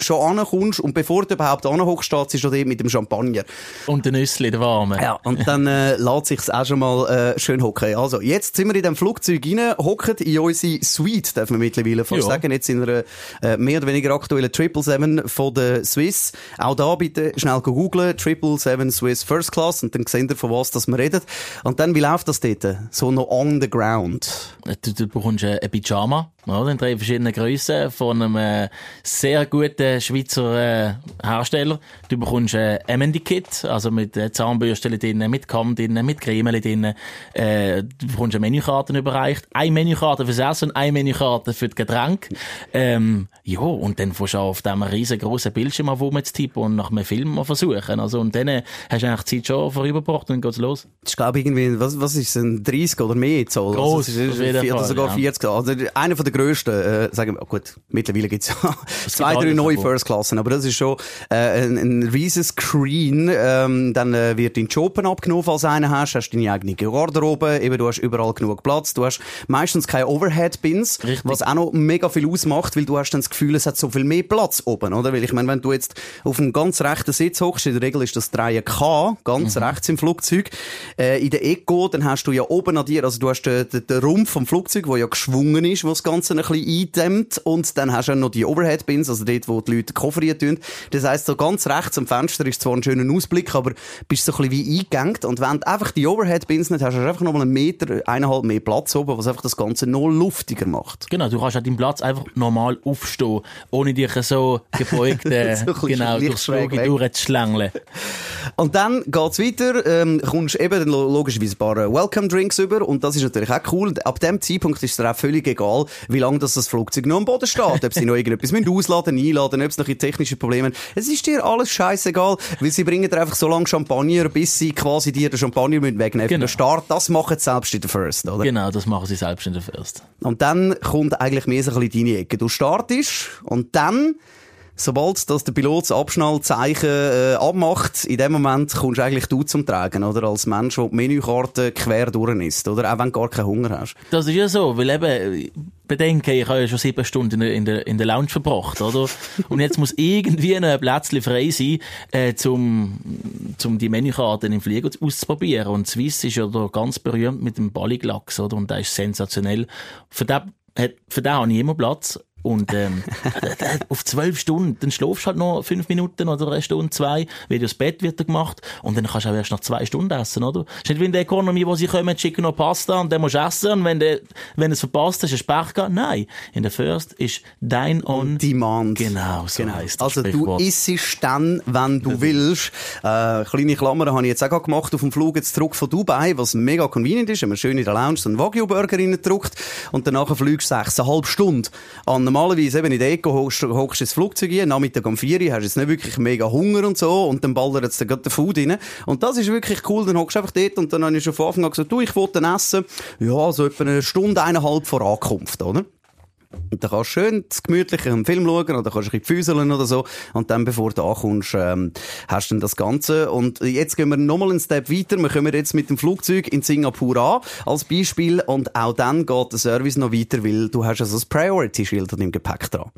schon ankommst und bevor du überhaupt anhockst, steht sie schon mit dem Champagner. Und den Nüssli, der warme. Ja, und dann äh, lässt sich's auch schon mal äh, schön hocken. Also, jetzt sind wir in dem Flugzeug rein, hocken in unsere Suite, darf man mittlerweile fast ja. sagen. Jetzt in einer äh, mehr oder weniger aktuellen 777 von der Swiss. Auch da bitte schnell googlen, 777 Swiss First Class, und dann seht ihr, von was das wir reden. Und dann, wie läuft das dort? So noch on the ground. Du, du bekommst ein Pyjama, oder? In drei verschiedenen Grössen, von einem äh, sehr guten äh, Schweizer äh, Hersteller. Du bekommst ein äh, MND-Kit, also mit äh, Zahnbürsten drin, mit Kamm drin, mit Creme drin. Äh, du bekommst eine Menükarte überreicht. Eine Menükarte fürs Essen eine Menükarte für das Getränk. Ähm, ja, und dann fährst du auf diesem riesengroßen Bildschirm auf tippen und nach einem Film versuchen. Also, und dann äh, hast du eigentlich die Zeit schon vorübergebracht und dann geht's los. Ich glaube irgendwie, was, was ist ein 30 oder mehr Zoll? Groß, also, ist, ist, oder sogar ja. 40. Also, einer von der grössten, äh, sagen wir, gut, mittlerweile gibt's ja zwei, drei neue First-Klassen, aber das ist schon äh, ein, ein riesen Screen. Ähm, dann äh, wird dein Jopen abgenommen, falls du einen hast, hast deine eigene Garderobe, eben, du hast überall genug Platz, du hast meistens keine Overhead-Bins, was auch noch mega viel ausmacht, weil du hast dann das Gefühl, es hat so viel mehr Platz oben, oder? Weil ich meine, wenn du jetzt auf einem ganz rechten Sitz hockst, in der Regel ist das 3K, ganz mhm. rechts im Flugzeug, äh, in der Eco, dann hast du ja oben an dir, also du hast den, den, den Rumpf vom Flugzeug, der ja geschwungen ist, was das Ganze ein bisschen eindämmt, und dann hast du ja noch die Overhead-Bins, also dort, wo die Leute Koffer tun. Das heisst, so ganz rechts am Fenster ist zwar ein schöner Ausblick, aber bist so ein bisschen wie eingegangen. Und wenn du einfach die Overhead-Bins nicht hast, hast du einfach noch mal einen Meter, eineinhalb mehr Platz oben, was einfach das Ganze noch luftiger macht. Genau, du kannst an deinem Platz einfach normal aufstehen, ohne dich so gebeugt, äh, so genau, durchs Flüge durchzuschlängeln. Und dann geht's weiter, ähm, kommst eben logischerweise ein paar äh, Welcome-Drinks über und das ist natürlich auch cool. Ab dem Zeitpunkt ist es dir auch völlig egal, wie lange das, das Flugzeug noch am Boden steht, ob sie noch irgendetwas ausladen, einladen, ob es noch technische Probleme Es ist dir alles scheißegal, weil sie bringen dir einfach so lange Champagner, bis sie quasi dir den Champagner mit wegnehmen. Genau. Start, das machen sie selbst in der First, oder? Genau, das machen sie selbst in der First. Und dann kommt eigentlich mehr so ein bisschen deine Ecke. Du startest und dann sobald das der Pilot das Abschnallzeichen äh, abmacht, in dem Moment kommst du eigentlich du zum Tragen, oder? Als Mensch, der die Menükarte quer durch ist, oder? Auch wenn du gar keinen Hunger hast. Das ist ja so, weil eben, bedenke, ich habe ja schon sieben Stunden in der, in der Lounge verbracht, oder? Und jetzt muss irgendwie ein Plätzchen frei sein, äh, zum, zum die Menükarten im Flieger auszuprobieren. Und Swiss ist ja da ganz berühmt mit dem Balliglachs, oder? Und der ist sensationell. Für den, für den habe ich immer Platz. Und ähm, auf zwölf Stunden, dann schlafst du halt noch fünf Minuten oder eine Stunde, zwei, weil das Bett wird gemacht und dann kannst du auch erst nach zwei Stunden essen, oder? Es ist nicht wie in der Economy, wo sie kommen, schicken noch Pasta und dann musst du essen und wenn du, wenn du es verpasst hast, ist Pech gehabt. Nein, in der First ist dein on, Demand. Genau, so genau. heisst Also du isst dann, wenn du willst. Äh, kleine Klammer habe ich jetzt auch gemacht auf dem Flug jetzt zurück von Dubai, was mega convenient ist, wenn man schön in der Lounge so einen Wagyu-Burger reindrückt und danach fliegst du sechseinhalb Stunden an normalerweise eben in der Eco hockst, hockst ins Flugzeug rein, Nachmittag um 4 Uhr, hast jetzt nicht wirklich mega Hunger und so, und dann ballert jetzt gerade der Food rein. Und das ist wirklich cool, dann hockst du einfach dort und dann habe ich schon von Anfang an gesagt, du, ich wollte essen, ja, so etwa eine Stunde, eineinhalb vor Ankunft, oder? Und dann kannst du schön gemütlich einen Film schauen oder kannst ein bisschen füßeln oder so. Und dann, bevor du ankommst, ähm, hast du dann das Ganze. Und jetzt gehen wir nochmal einen Step weiter. Wir kommen jetzt mit dem Flugzeug in Singapur an, als Beispiel. Und auch dann geht der Service noch weiter, weil du hast also das Priority-Schild an deinem Gepäck dran.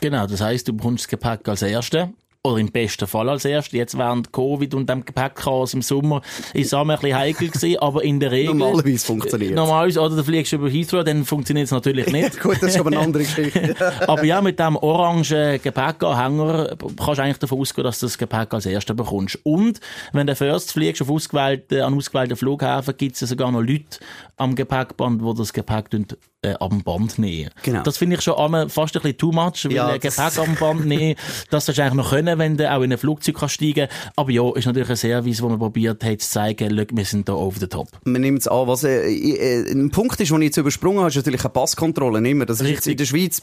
Genau, das heißt, du bekommst das Gepäck als Erste oder im besten Fall als erstes. Jetzt während Covid und dem Gepäckchaos im Sommer ist es auch ein bisschen heikel gewesen, aber in der Regel... Normalerweise funktioniert Normalerweise, oder du fliegst über Heathrow, dann funktioniert es natürlich nicht. Gut, das ist aber eine andere Geschichte. aber ja, mit dem orangen Gepäckanhänger kannst du eigentlich davon ausgehen, dass du das Gepäck als erstes bekommst. Und wenn du First fliegst auf ausgewählten, an ausgewählten Flughäfen, gibt es ja sogar noch Leute am Gepäckband, die das Gepäck äh, am Band nehmen. Genau. Das finde ich schon einmal fast ein bisschen too much, weil ja, Gepäck am Band nehmen, das sollst du eigentlich noch können, wenn du auch in ein Flugzeug kannst steigen Aber ja, ist natürlich ein Service, wo man probiert hat zu zeigen, look, wir sind da over the top. Man nimmt es an, was äh, äh, ein Punkt ist, den ich jetzt übersprungen habe, ist natürlich eine Passkontrolle. Nicht Das ist in der Schweiz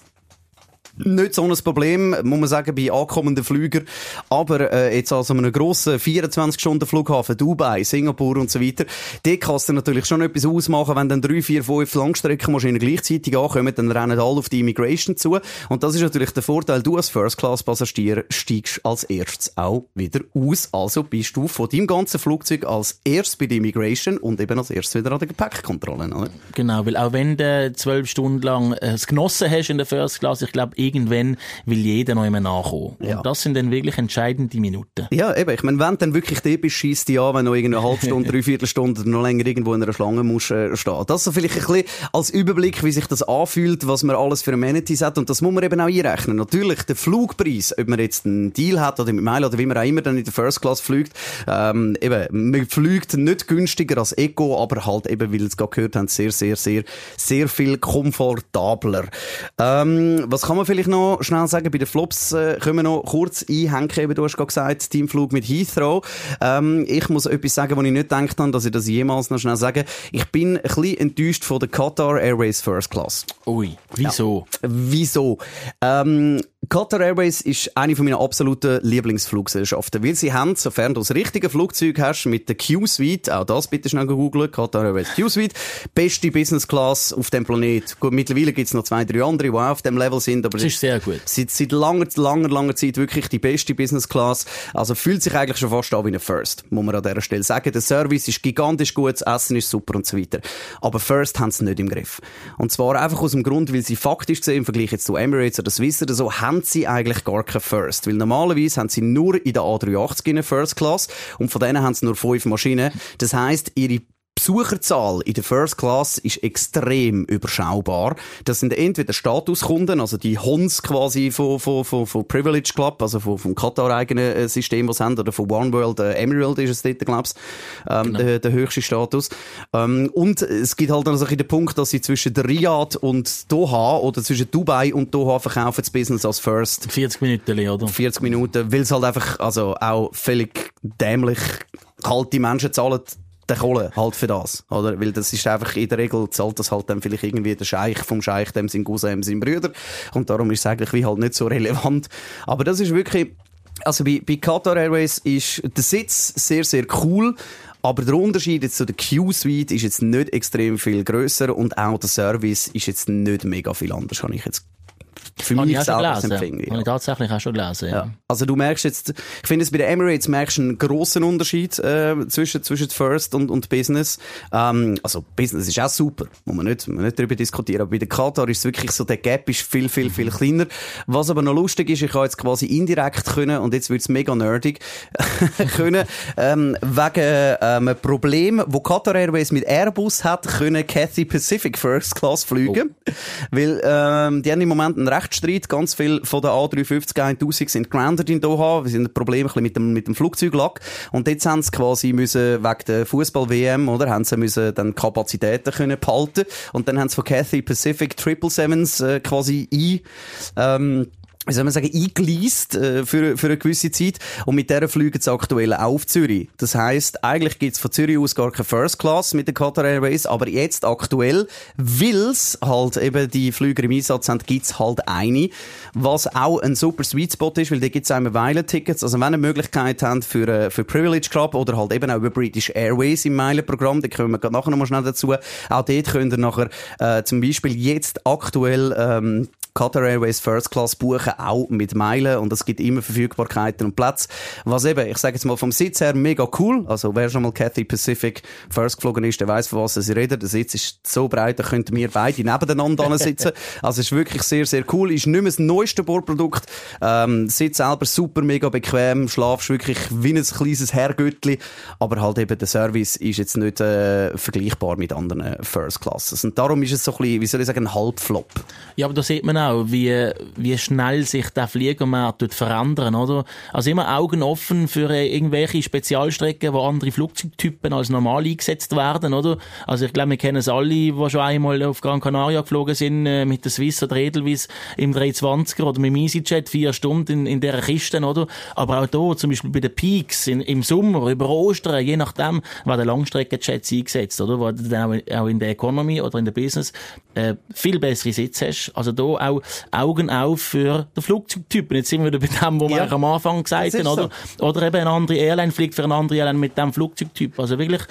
nicht so ein Problem, muss man sagen, bei ankommenden Flügern. Aber äh, jetzt also einem grossen 24-Stunden-Flughafen, Dubai, Singapur und so weiter, dort kannst du natürlich schon etwas ausmachen, wenn dann drei, vier, fünf Langstreckenmaschinen gleichzeitig ankommen, dann rennen alle auf die Immigration zu. Und das ist natürlich der Vorteil, du als First-Class-Passagier steigst als erstes auch wieder aus. Also bist du von deinem ganzen Flugzeug als erstes bei der Immigration und eben als erstes wieder an der Gepäckkontrolle. Oder? Genau, weil auch wenn du zwölf Stunden lang äh, es genossen hast in der First Class, ich glaube, irgendwann will jeder noch immer nachkommen. Ja. Und das sind dann wirklich entscheidende Minuten. Ja, eben. Ich meine, wenn dann wirklich der bist, schießt dich an, wenn du eine halbe Stunde, dreiviertel Stunde oder noch länger irgendwo in einer Schlange musst, äh, stehen. Das so vielleicht ein bisschen als Überblick, wie sich das anfühlt, was man alles für Amenities hat. Und das muss man eben auch einrechnen. Natürlich, der Flugpreis, ob man jetzt einen Deal hat oder mit Mail oder wie man auch immer dann in der First Class fliegt, ähm, eben, man fliegt nicht günstiger als Eco, aber halt eben, weil es gerade gehört haben, sehr, sehr, sehr, sehr viel komfortabler. Ähm, was kann man vielleicht vielleicht noch schnell sagen, bei den Flops äh, können wir noch kurz einhängen. Eben, du hast gerade gesagt, Teamflug mit Heathrow. Ähm, ich muss etwas sagen, wo ich nicht gedacht habe, dass ich das jemals noch schnell sage. Ich bin ein bisschen enttäuscht von der Qatar Airways First Class. Ui, wieso? Ja. Wieso? Ähm, Qatar Airways ist eine von meinen absoluten Lieblingsfluggesellschaften, weil sie haben, sofern du das richtige Flugzeug hast, mit der Q-Suite, auch das bitte schnell googeln, Qatar Airways Q-Suite, beste Business Class auf dem Planet. Gut, mittlerweile gibt's noch zwei, drei andere, die auch auf dem Level sind, aber das ist sehr gut. Seit, seit langer, langer, langer Zeit wirklich die beste Business Class. Also fühlt sich eigentlich schon fast an wie eine First, muss man an dieser Stelle sagen. Der Service ist gigantisch gut, das Essen ist super und so weiter. Aber First haben sie nicht im Griff. Und zwar einfach aus dem Grund, weil sie faktisch gesehen, im Vergleich jetzt zu Emirates oder Swiss oder so, haben sie eigentlich gar kein First. Weil normalerweise haben sie nur in der A380 in First Class und von denen haben sie nur fünf Maschinen. Das heisst, ihre Besucherzahl in der First Class ist extrem überschaubar. Das sind entweder Statuskunden, also die Hons quasi von, von, von, von Privilege Club, also von, vom Katar-eigenen äh, System, was haben, oder von One World, äh, Emerald ist es dort, glaub's, ähm, genau. der, der höchste Status. Ähm, und es gibt halt also den Punkt, dass sie zwischen Riyadh und Doha oder zwischen Dubai und Doha verkaufen das Business als First. 40 Minuten, oder? 40 Minuten, weil es halt einfach, also auch völlig dämlich kalte Menschen zahlen der Kohle halt für das, oder? Weil das ist einfach, in der Regel zahlt das halt dann vielleicht irgendwie der Scheich vom Scheich, dem sein Cousin, dem sein Brüder. Und darum ist es eigentlich wie halt nicht so relevant. Aber das ist wirklich, also bei, bei Qatar Airways ist der Sitz sehr, sehr cool. Aber der Unterschied jetzt zu der Q-Suite ist jetzt nicht extrem viel größer und auch der Service ist jetzt nicht mega viel anders, habe ich jetzt für mich ich selber das Empfinden. Ja. Habe ich tatsächlich auch schon gelesen, ja. ja. Also du merkst jetzt, ich finde es bei den Emirates merkst du einen grossen Unterschied äh, zwischen, zwischen First und, und Business. Ähm, also Business ist auch super, muss man nicht, man nicht darüber diskutieren, aber bei der Qatar ist es wirklich so, der Gap ist viel, viel, viel kleiner. Was aber noch lustig ist, ich habe jetzt quasi indirekt können, und jetzt wird es mega nerdig, können, ähm, wegen ähm, einem Problem, wo Qatar Airways mit Airbus hat, können Cathay Pacific First Class fliegen. Oh. Weil ähm, die haben im Moment einen Rechtsstreit. Ganz viele von den A350 1000 sind grounded in Doha. Wir sind ein Problem mit dem, mit dem Flugzeuglack. Und jetzt haben sie quasi müssen, wegen der Fußball-WM, oder, haben sie müssen dann Kapazitäten können behalten. Und dann haben sie von Cathay Pacific Triple Sevens äh, quasi ein, ähm, wie soll man sagen, eingeleast äh, für, für eine gewisse Zeit. Und mit der fliegen sie aktuell auf Zürich. Das heisst, eigentlich gibt's von Zürich aus gar keine First Class mit der Qatar Airways, aber jetzt aktuell, weil's halt eben die Flüger im Einsatz haben, gibt's halt eine, was auch ein super Sweet Spot ist, weil da gibt's einmal Weile-Tickets. Also wenn ihr eine Möglichkeit habt für, äh, für Privilege Club oder halt eben auch über British Airways im Meilenprogramm, da kommen wir nachher nochmal schnell dazu. Auch dort könnt ihr nachher äh, zum Beispiel jetzt aktuell ähm, Qatar Airways First Class buchen, auch mit Meilen und es gibt immer Verfügbarkeiten und Plätze. Was eben, ich sage jetzt mal vom Sitz her mega cool. Also wer schon mal Cathay Pacific First geflogen ist, der weiß von was ich rede. Der Sitz ist so breit, da könnten wir beide nebeneinander sitzen. Also ist wirklich sehr, sehr cool. Ist nicht mehr das neueste Bordprodukt. Ähm, Sitz selber super, mega bequem. Schlafst wirklich wie ein kleines Herrgöttli. Aber halt eben der Service ist jetzt nicht äh, vergleichbar mit anderen First Classes. Und darum ist es so ein bisschen, wie soll ich sagen, ein Halbflop. Ja, aber da sieht man auch, wie, wie schnell sich der Fliegermarkt verändern, oder? Also immer Augen offen für äh, irgendwelche Spezialstrecken, wo andere Flugzeugtypen als normal eingesetzt werden, oder? Also ich glaube, wir kennen es alle, die schon einmal auf Gran Canaria geflogen sind, äh, mit der Swiss oder Edelweiss im 320er oder mit dem EasyJet vier Stunden in, in dieser Kiste, oder? Aber auch hier, zum Beispiel bei den Peaks in, im Sommer, über Ostern, je nachdem, werden Langstreckenjets eingesetzt, oder? Wo du dann auch in der Economy oder in der Business äh, viel bessere Sitze hast. Also hier auch Augen auf für den Flugzeugtypen. Jetzt sind wir wieder bei dem, was ja. wir am Anfang gesagt haben, oder? So. Oder eben eine andere Airline fliegt für eine andere Airline mit dem Flugzeugtyp. Also wirklich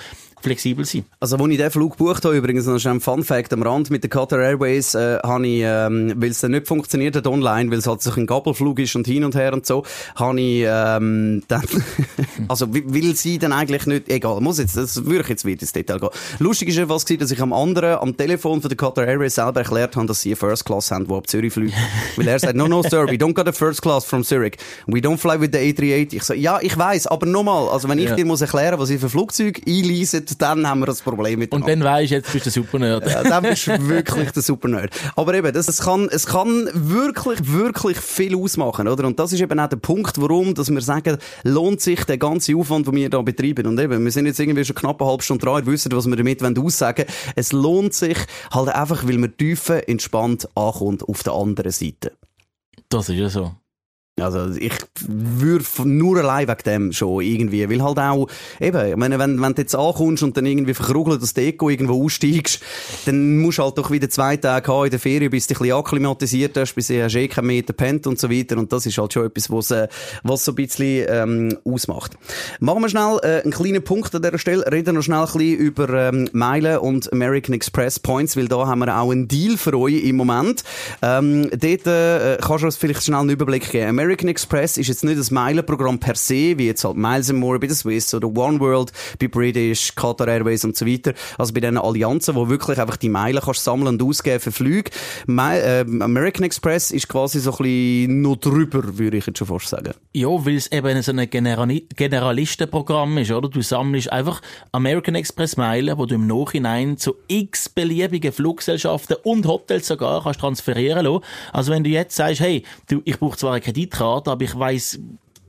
flexibel sein. Also, als ich den Flug gebucht habe, übrigens, noch ein Fun Fact am Rand, mit der Qatar Airways, äh, habe ich, ähm, weil es dann nicht funktioniert hat online, weil es halt so ein Gabelflug ist und hin und her und so, habe ich, ähm, dann, also, will sie dann eigentlich nicht, egal, muss jetzt, das würde ich jetzt wieder ins Detail gehen. Lustig ist ja was gewesen, dass ich am anderen, am Telefon von der Qatar Airways selber erklärt habe, dass sie eine First Class haben, die ab Zürich fliegt. weil er sagt, no, no, sir, we don't got a First Class from Zurich. We don't fly with the A380. Ich so, ja, ich weiß, aber nochmal, also wenn ich ja. dir muss erklären, was ich für Flugzeug einleise, dann haben wir das Problem mit Und dann weisst jetzt bist du der Supernerd. ja, dann bist du wirklich der Supernerd. Aber eben, das, es kann, es kann wirklich, wirklich viel ausmachen, oder? Und das ist eben auch der Punkt, warum, dass wir sagen, lohnt sich der ganze Aufwand, den wir da betreiben. Und eben, wir sind jetzt irgendwie schon knapp eine halbe Stunde dran, wir wissen, was wir damit aussagen wollen. Es lohnt sich halt einfach, weil man tiefer entspannt ankommt auf der anderen Seite. Das ist ja so. Also ich würde nur allein wegen dem schon irgendwie, weil halt auch, eben, ich meine, wenn, wenn du jetzt ankommst und dann irgendwie verkrugelt das Deko irgendwo aussteigst, dann musst du halt doch wieder zwei Tage haben in der Ferien, bis du dich ein bisschen akklimatisiert hast, bis du hast eh keinen Meter pennt und so weiter und das ist halt schon etwas, was, äh, was so ein bisschen ähm, ausmacht. Machen wir schnell äh, einen kleinen Punkt an dieser Stelle, reden noch schnell ein bisschen über ähm, Meilen und American Express Points, weil da haben wir auch einen Deal für euch im Moment. Ähm, dort äh, kannst du uns vielleicht schnell einen Überblick geben. American Express ist jetzt nicht ein Meilenprogramm per se, wie jetzt halt Miles More bei der Swiss oder One World bei British, Qatar Airways und so weiter. Also bei diesen Allianzen, wo wirklich einfach die Meilen kannst sammeln und ausgeben für Flüge. My, äh, American Express ist quasi so ein bisschen noch drüber, würde ich jetzt schon fast sagen. Ja, weil es eben so ein Generali Generalistenprogramm ist, oder? Du sammelst einfach American Express Meilen, wo du im Nachhinein zu x beliebigen Fluggesellschaften und Hotels sogar kannst transferieren lassen. Also wenn du jetzt sagst, hey, du, ich brauche zwar eine Kreditkarte, aber ich weiß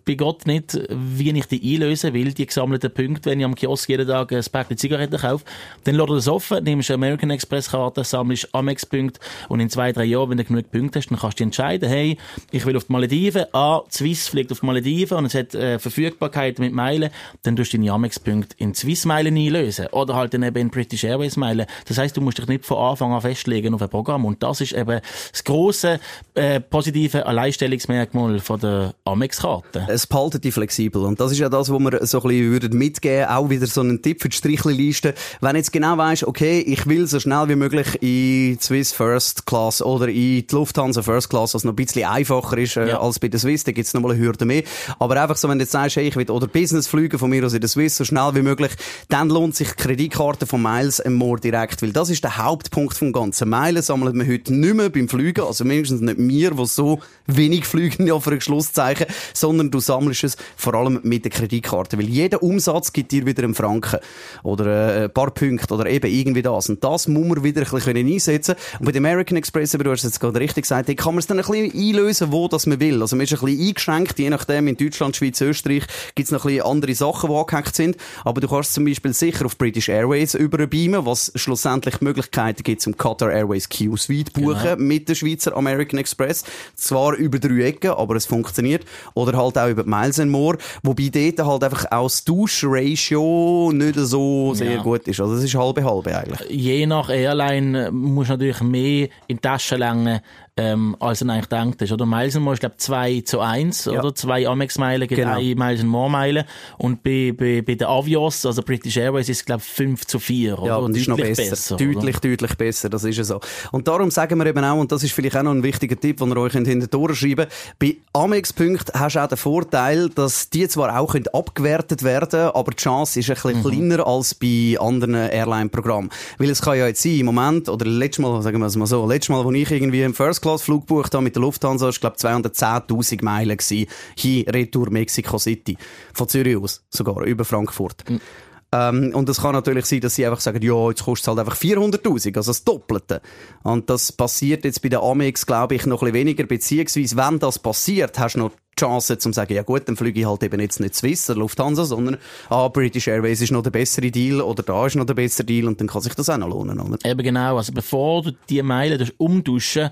bei Gott nicht, wie ich die einlösen will, die gesammelten Punkte, wenn ich am Kiosk jeden Tag ein Päckchen Zigaretten kaufe. Dann lässt er das offen, nimmst eine American Express Karte, sammelst Amex-Punkte und in zwei, drei Jahren, wenn du genug Punkte hast, dann kannst du entscheiden, hey, ich will auf die Malediven, ah, Swiss fliegt auf die Malediven und es hat äh, Verfügbarkeit mit Meilen, dann tust du deine Amex-Punkte in Swiss-Meilen einlösen oder halt dann eben in British Airways-Meilen. Das heisst, du musst dich nicht von Anfang an festlegen auf ein Programm und das ist eben das grosse äh, positive Alleinstellungsmerkmal von der Amex-Karte es behaltet die flexibel. Und das ist ja das, was wir so ein bisschen würden mitgeben, auch wieder so einen Tipp für die Strichliste. Wenn jetzt genau weisst, okay, ich will so schnell wie möglich in Swiss First Class oder in die Lufthansa First Class, was noch ein bisschen einfacher ist äh, ja. als bei der Swiss, da gibt's noch mal eine Hürde mehr. Aber einfach so, wenn du jetzt sagst, hey, ich will oder Business fliegen von mir aus in der Swiss so schnell wie möglich, dann lohnt sich die Kreditkarte von Miles More direkt, weil das ist der Hauptpunkt vom Ganzen. Meilen sammelt man heute nicht mehr beim Fliegen, also mindestens nicht mir, wo so wenig fliegen, ja, für ein Schlusszeichen, sondern du sammelst es vor allem mit der Kreditkarte. Weil jeder Umsatz gibt dir wieder einen Franken. Oder äh, ein paar Punkte. Oder eben irgendwie das. Und das muss man wieder ein bisschen einsetzen Und bei der American Express, aber du hast es jetzt gerade richtig gesagt, kann man es dann ein bisschen einlösen, wo das man will. Also man ist ein bisschen eingeschränkt. Je nachdem, in Deutschland, Schweiz, Österreich gibt es noch ein bisschen andere Sachen, die angehängt sind. Aber du kannst zum Beispiel sicher auf British Airways überbeamen, was schlussendlich Möglichkeiten gibt, zum Qatar Airways Q-Suite buchen genau. mit der Schweizer American Express. Zwar über drei Ecken, aber es funktioniert. Oder halt auch über Miles and More, wobei dort halt einfach auch das Tauschratio nicht so sehr ja. gut ist. Also es ist halbe halbe eigentlich. Je nach Airline muss natürlich mehr in Taschenlänge ähm, als er eigentlich denkt ist. Oder Miles More ist, glaube 2 zu 1, ja. oder? Zwei Amex-Meilen gegen genau. eine Miles More Meilen. Und bei, bei, bei den Avios, also British Airways, ist es, glaube 5 zu 4, oder? Ja, und deutlich ist noch besser. besser deutlich, oder? deutlich besser, das ist ja so. Und darum sagen wir eben auch, und das ist vielleicht auch noch ein wichtiger Tipp, den ihr euch hinter die Tore schreiben bei Amex-Punkten hast du auch den Vorteil, dass die zwar auch abgewertet werden aber die Chance ist ein bisschen mhm. kleiner als bei anderen Airline-Programmen. Weil es kann ja jetzt sein, im Moment, oder letztes Mal, sagen wir es mal so, letztes Mal, wo ich irgendwie im First Class-Flug gebucht habe mit der Lufthansa, war, glaube 210.000 Meilen gewesen. Hier, Retour Mexico City. Von Zürich aus, sogar, über Frankfurt. Mhm. Ähm, und es kann natürlich sein, dass sie einfach sagen, ja, jetzt kostet es halt einfach 400.000, also das Doppelte. Und das passiert jetzt bei der Amex, glaube ich, noch ein bisschen weniger, beziehungsweise, wenn das passiert, hast du noch die Chance, zu sagen, ja gut, dann fliege ich halt eben jetzt nicht Swiss oder Lufthansa, sondern, ah, British Airways ist noch der bessere Deal oder da ist noch der bessere Deal und dann kann sich das auch noch lohnen, oder? Eben genau, also bevor du die Meilen umtauschen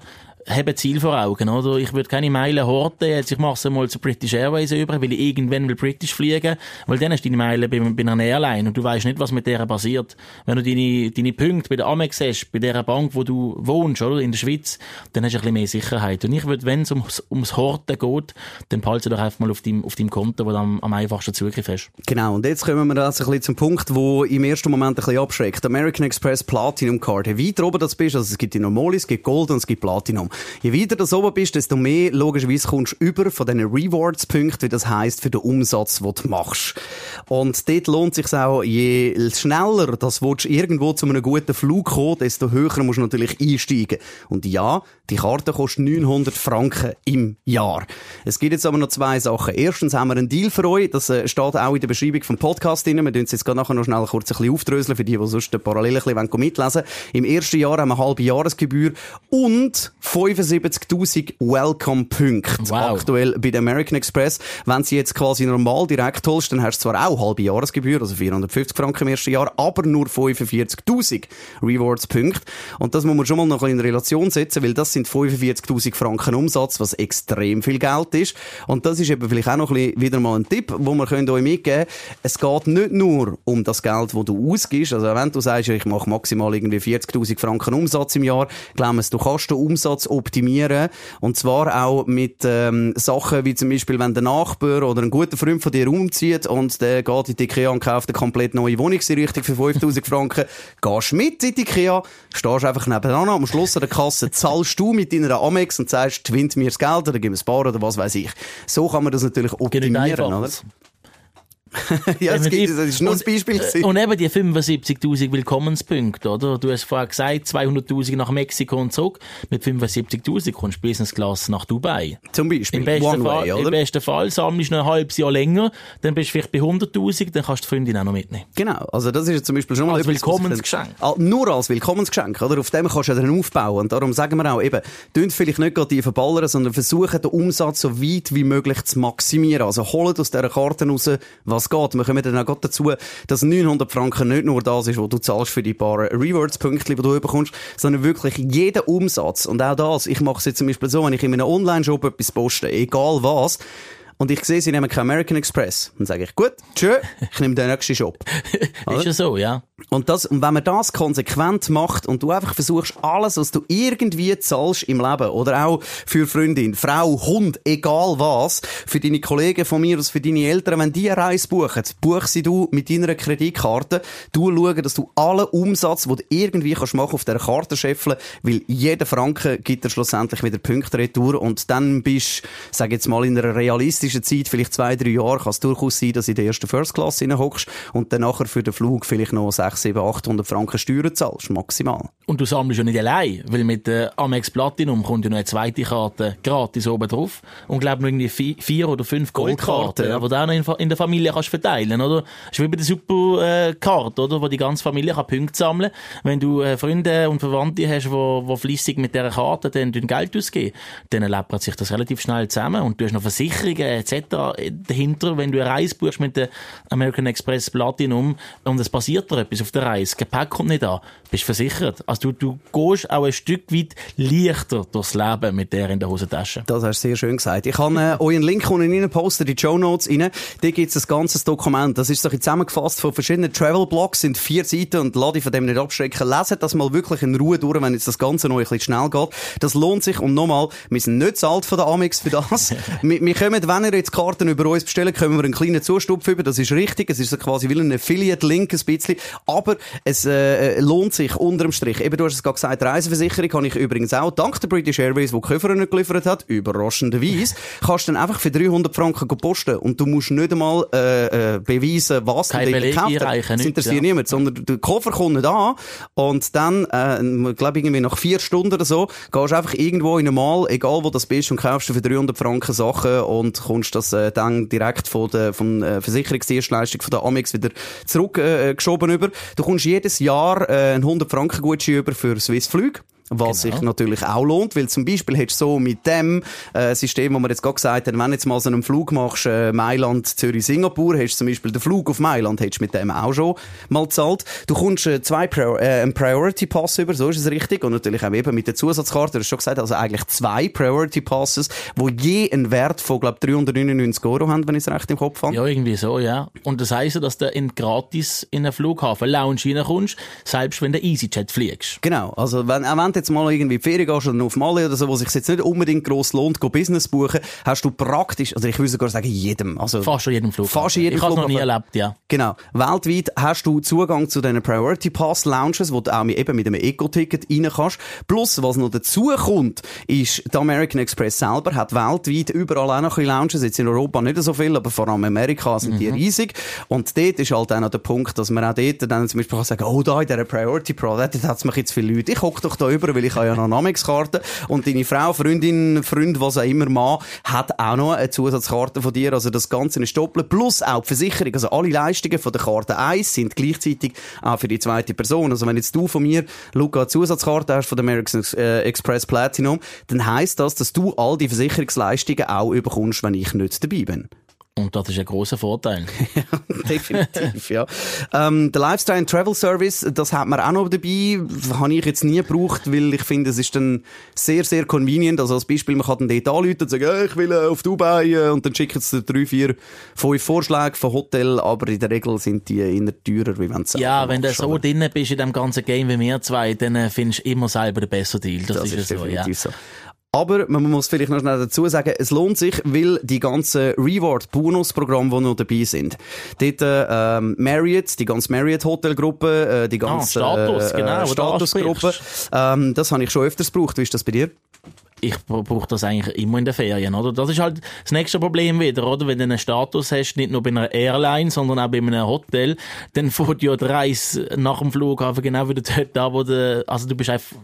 haben Ziel vor Augen, oder? Ich würde keine Meilen horten, jetzt ich mache es mal zu British Airways über, weil ich irgendwann will British fliegen, weil dann hast du deine Meilen bei, bei einer Airline und du weißt nicht, was mit der passiert. Wenn du deine, deine Punkte bei der Amex hast, bei der Bank, wo du wohnst, oder? In der Schweiz, dann hast du ein bisschen mehr Sicherheit. Und ich würde, wenn es ums, ums Horten geht, dann behalte doch einfach mal auf deinem, auf deinem Konto, wo du am, am einfachsten Zugriff hast. Genau. Und jetzt kommen wir also ein bisschen zum Punkt, wo im ersten Moment ein bisschen abschreckt. American Express Platinum Card. Weiter oben das bist, also es gibt die Normale, es gibt Gold und es gibt Platinum. Je weiter du oben bist, desto mehr logischerweise kommst du über von diesen Rewards-Punkten, wie das heisst, für den Umsatz, den du machst. Und dort lohnt sich auch, je schneller das willst, irgendwo zu einem guten Flug kommen, desto höher musst du natürlich einsteigen. Und ja, die Karte kostet 900 Franken im Jahr. Es gibt jetzt aber noch zwei Sachen. Erstens haben wir einen Deal für euch. Das äh, steht auch in der Beschreibung vom Podcast drin. Wir tun es jetzt nachher noch schnell kurz ein bisschen aufdröseln für die, die sonst parallel ein bisschen mitlesen wollen. Im ersten Jahr haben wir eine halbe Jahresgebühr und 75.000 Welcome-Punkte Wow. aktuell bei der American Express. Wenn sie jetzt quasi normal direkt holst, dann hast du zwar auch halbe Jahresgebühr, also 450 Franken im ersten Jahr, aber nur 45.000 Rewards-Punkte. Und das muss man schon mal noch in Relation setzen, weil das sind 45.000 Franken Umsatz, was extrem viel Geld ist. Und das ist eben vielleicht auch noch ein bisschen wieder mal ein Tipp, wo wir euch mitgeben können. Es geht nicht nur um das Geld, das du ausgibst. Also wenn du sagst, ich mache maximal irgendwie 40.000 Franken Umsatz im Jahr, glauben du kannst den Umsatz optimieren. Und zwar auch mit ähm, Sachen wie zum Beispiel, wenn der Nachbar oder ein guter Freund von dir umzieht und der geht in die Ikea und kauft eine komplett neue Wohnungseinrichtung für 5.000 Franken, gehst mit in die Ikea, stehst einfach nebenan, am Schluss an der Kasse zahlst du mit deiner Amex und sagst, twint mir das Geld oder gib mir ein Bar oder was weiß ich. So kann man das natürlich optimieren, oder? ja, das, gibt, Definitiv. das ist nur ein Und, Beispiel. äh, gewesen. Und eben die 75.000 Willkommenspunkte, oder? Du hast vorher gesagt, 200.000 nach Mexiko und zurück. Mit 75.000 kommst du Business Class nach Dubai. Zum Beispiel. Im besten, Fall, way, Im besten Fall sammelst du noch ein halbes Jahr länger, dann bist du vielleicht bei 100.000, dann kannst du die Freundin auch noch mitnehmen. Genau, also das ist zum Beispiel schon mal Als etwas, Willkommensgeschenk. Ah, nur als Willkommensgeschenk, oder? Auf dem kannst du ja dann aufbauen. Und darum sagen wir auch eben, tönt vielleicht nicht gerade die verballern, sondern versuchen den Umsatz so weit wie möglich zu maximieren. Also holt aus dieser Karte raus, was geht. Wir kommen dann auch dazu, dass 900 Franken nicht nur das ist, was du zahlst für die paar Rewards-Punkte, die du bekommst, sondern wirklich jeder Umsatz. Und auch das, ich mache es jetzt zum Beispiel so, wenn ich in einem Online-Shop etwas poste, egal was, und ich sehe, sie nehmen keinen American Express. Dann sage ich, gut, tschö, ich nehme den nächsten Shop. Ist ja so, ja. Und, das, und wenn man das konsequent macht und du einfach versuchst, alles, was du irgendwie zahlst im Leben, oder auch für Freundin, Frau, Hund, egal was, für deine Kollegen von mir aus, für deine Eltern, wenn die eine Reise buchen, buch sie du mit deiner Kreditkarte, du schauen, dass du alle Umsatz, den du irgendwie kannst machen auf dieser Karte scheffeln, weil jeder Franken gibt dir schlussendlich wieder Punkte retour und dann bist, sag jetzt mal, in einer realistischen Zeit, vielleicht zwei, drei Jahre, kann es durchaus sein, dass du in der ersten First Class hockst und dann nachher für den Flug vielleicht noch 6, 7, 800 Franken Steuern zahlst, maximal. Und du sammelst ja nicht allein, weil mit der Amex Platinum kommt ja noch eine zweite Karte gratis oben drauf. Und glaub noch irgendwie vi- vier oder fünf Goldkarten, Goldkarten, ja. die du auch noch in, der Familie kannst verteilen, oder? Das ist wie bei der Superkarte, oder? Wo die ganze Familie kann Punkte sammeln Wenn du äh, Freunde und Verwandte hast, die wo, wo flüssig mit dieser Karte dann dein Geld ausgeben, dann läppert sich das relativ schnell zusammen. Und du hast noch Versicherungen etc. dahinter, wenn du eine Reise buchst mit der American Express Platinum und es passiert dir etwas auf der Reise, das Gepäck kommt nicht an, bist versichert. Also du, du gehst auch ein Stück weit leichter durchs Leben mit der in der Hosentasche. Das hast du sehr schön gesagt. Ich habe äh, euren Link unten rein posten, die Show Notes rein. Da gibt es ein ganzes Dokument. Das ist so zusammengefasst von verschiedenen Travel-Blogs, sind vier Seiten und lade von dem nicht abschrecken. Leset das mal wirklich in Ruhe durch, wenn jetzt das Ganze noch ein bisschen schnell geht. Das lohnt sich. Und nochmal, wir sind nicht zahlt von der Amex für das. wir, wir kommen, wenn ihr jetzt Karten über uns bestellt, können wir einen kleinen Zustupf über. Das ist richtig. Es ist so quasi wie ein Affiliate-Link ein bisschen. Aber es äh, lohnt sich unterm Strich. Eben, du hast es gerade gesagt, Reiseversicherung habe ich übrigens auch, dank der British Airways, die Koffer nicht geliefert hat, überraschenderweise, kannst du dann einfach für 300 Franken posten und du musst nicht einmal äh, äh, beweisen, was Kein du Beleg gekauft hast. Das interessiert ja. niemand, sondern der Koffer kommt nicht an und dann, äh, ich glaube irgendwie nach vier Stunden oder so, gehst du einfach irgendwo in ein Mal, egal wo das bist, und kaufst du für 300 Franken Sachen und kommst das äh, dann direkt von der von, äh, Versicherungsdienstleistung von der Amex wieder zurückgeschoben äh, über. Du kommst jedes Jahr äh, einen 100 Franken Gutschein über für Swiss Flüge. Was Genau. sich natürlich auch lohnt, weil zum Beispiel hättest du so mit dem äh, System, wo wir jetzt gerade gesagt haben, wenn du jetzt mal so einen Flug machst, äh, Mailand, Zürich, Singapur, hast du zum Beispiel den Flug auf Mailand, hättest du mit dem auch schon mal gezahlt. Du kommst äh, zwei Prior äh, einen Priority Pass über, so ist es richtig, und natürlich auch eben mit der Zusatzkarte, du hast schon gesagt, also eigentlich zwei Priority Passes, wo je einen Wert von, glaube 399 Euro haben, wenn ich es recht im Kopf habe. Ja, irgendwie so, ja. Und das heisst ja, dass du in gratis in einen Flughafen Lounge reinkommst, selbst wenn du EasyJet fliegst. Genau. Also, wenn, auch wenn du jetzt mal irgendwie in die Ferien gehst oder auf Mali oder so, wo sich jetzt nicht unbedingt gross lohnt, go Business buchen, hast du praktisch, also ich würde sogar sagen, jedem. Also, Fast an jedem Flughafen. Fast jedem ich habe es noch nie erlebt, ja. Genau. Weltweit hast du Zugang zu diesen Priority Pass Lounges, wo du auch mit, eben mit einem Eco-Ticket rein kannst. Plus, was noch dazu kommt, ist, der American Express selber hat weltweit überall auch noch ein Lounges. Jetzt in Europa nicht so viel, aber vor allem in Amerika sind die riesig. Und dort ist halt auch noch der Punkt, dass man auch dort dann zum Beispiel kann sagen, oh, da in dieser Priority Pro, dort hat es mich jetzt viele Leute. Ich hocke doch da über zaubern, weil ich habe ja noch eine Amex-Karte. Und deine Frau, Freundin, Freund, was auch immer, Mann, hat auch noch eine Zusatzkarte von dir. Also das Ganze ist doppelt. Plus auch die Versicherung. Also alle Leistungen von der Karte 1 sind gleichzeitig auch für die zweite Person. Also wenn jetzt du von mir, Luca, eine Zusatzkarte hast von der American äh, Express Platinum, dann heisst das, dass du all die Versicherungsleistungen auch überkommst, wenn ich nicht dabei bin. Und das ist ein großer Vorteil. ja, definitiv, ja. Ähm, der Lifestyle and Travel Service, das hat man auch noch dabei. Habe ich jetzt nie gebraucht, weil ich finde, es ist dann sehr, sehr convenient. Also als Beispiel, man kann dann dort anrufen und sagen, hey, ich will äh, auf Dubai äh, und dann schicken sie drei, vier, fünf Vorschläge von Hotel, aber in der Regel sind die eher teurer, wie wenn es Ja, wenn du so drin bist in dem ganzen Game wie wir zwei, dann äh, findest du immer selber den besseren Deal. Das, das ist, ist so, ja. so. Aber man muss vielleicht noch schnell dazu sagen, es lohnt sich, weil die ganzen Reward-Bonus-Programme, die noch dabei sind. Dort ähm, Marriott, die ganze Marriott-Hotelgruppe, äh, die ganze ah, Status, äh, genau, Statusgruppe, ähm, das habe ich schon öfters gebraucht. Wie ist das bei dir? ich brauche das eigentlich immer in den Ferien, oder? Das ist halt das nächste Problem wieder, oder? Wenn du einen Status hast, nicht nur bei einer Airline, sondern auch bei einem Hotel, dann fährt ja die Reise nach dem Flughafen genau wieder dort da, wo du, also du bist einfach,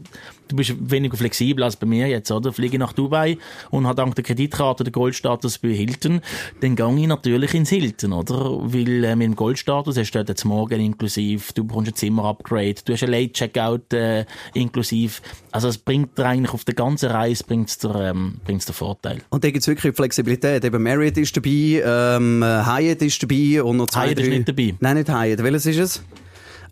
du bist weniger flexibel als bei mir jetzt, oder? Fliege ich nach Dubai und habe dank der Kreditkarte den Goldstatus bei Hilton, dann gehe ich natürlich ins Hilton, oder? Weil äh, mit dem Goldstatus hast du dort jetzt morgen inklusiv, du bekommst ein Zimmer-Upgrade, du hast ein Late-Checkout äh, inklusiv. Also es bringt dir eigentlich auf der ganzen Reise bringt's dir, ähm, bringt's dir Vorteil. Und da gibt's wirklich Flexibilität. Eben Marriott ist dabei, ähm, Hyatt ist dabei und noch zwei, Hyatt drei... ist nicht dabei. Nein, nicht Hyatt. Welches ist es?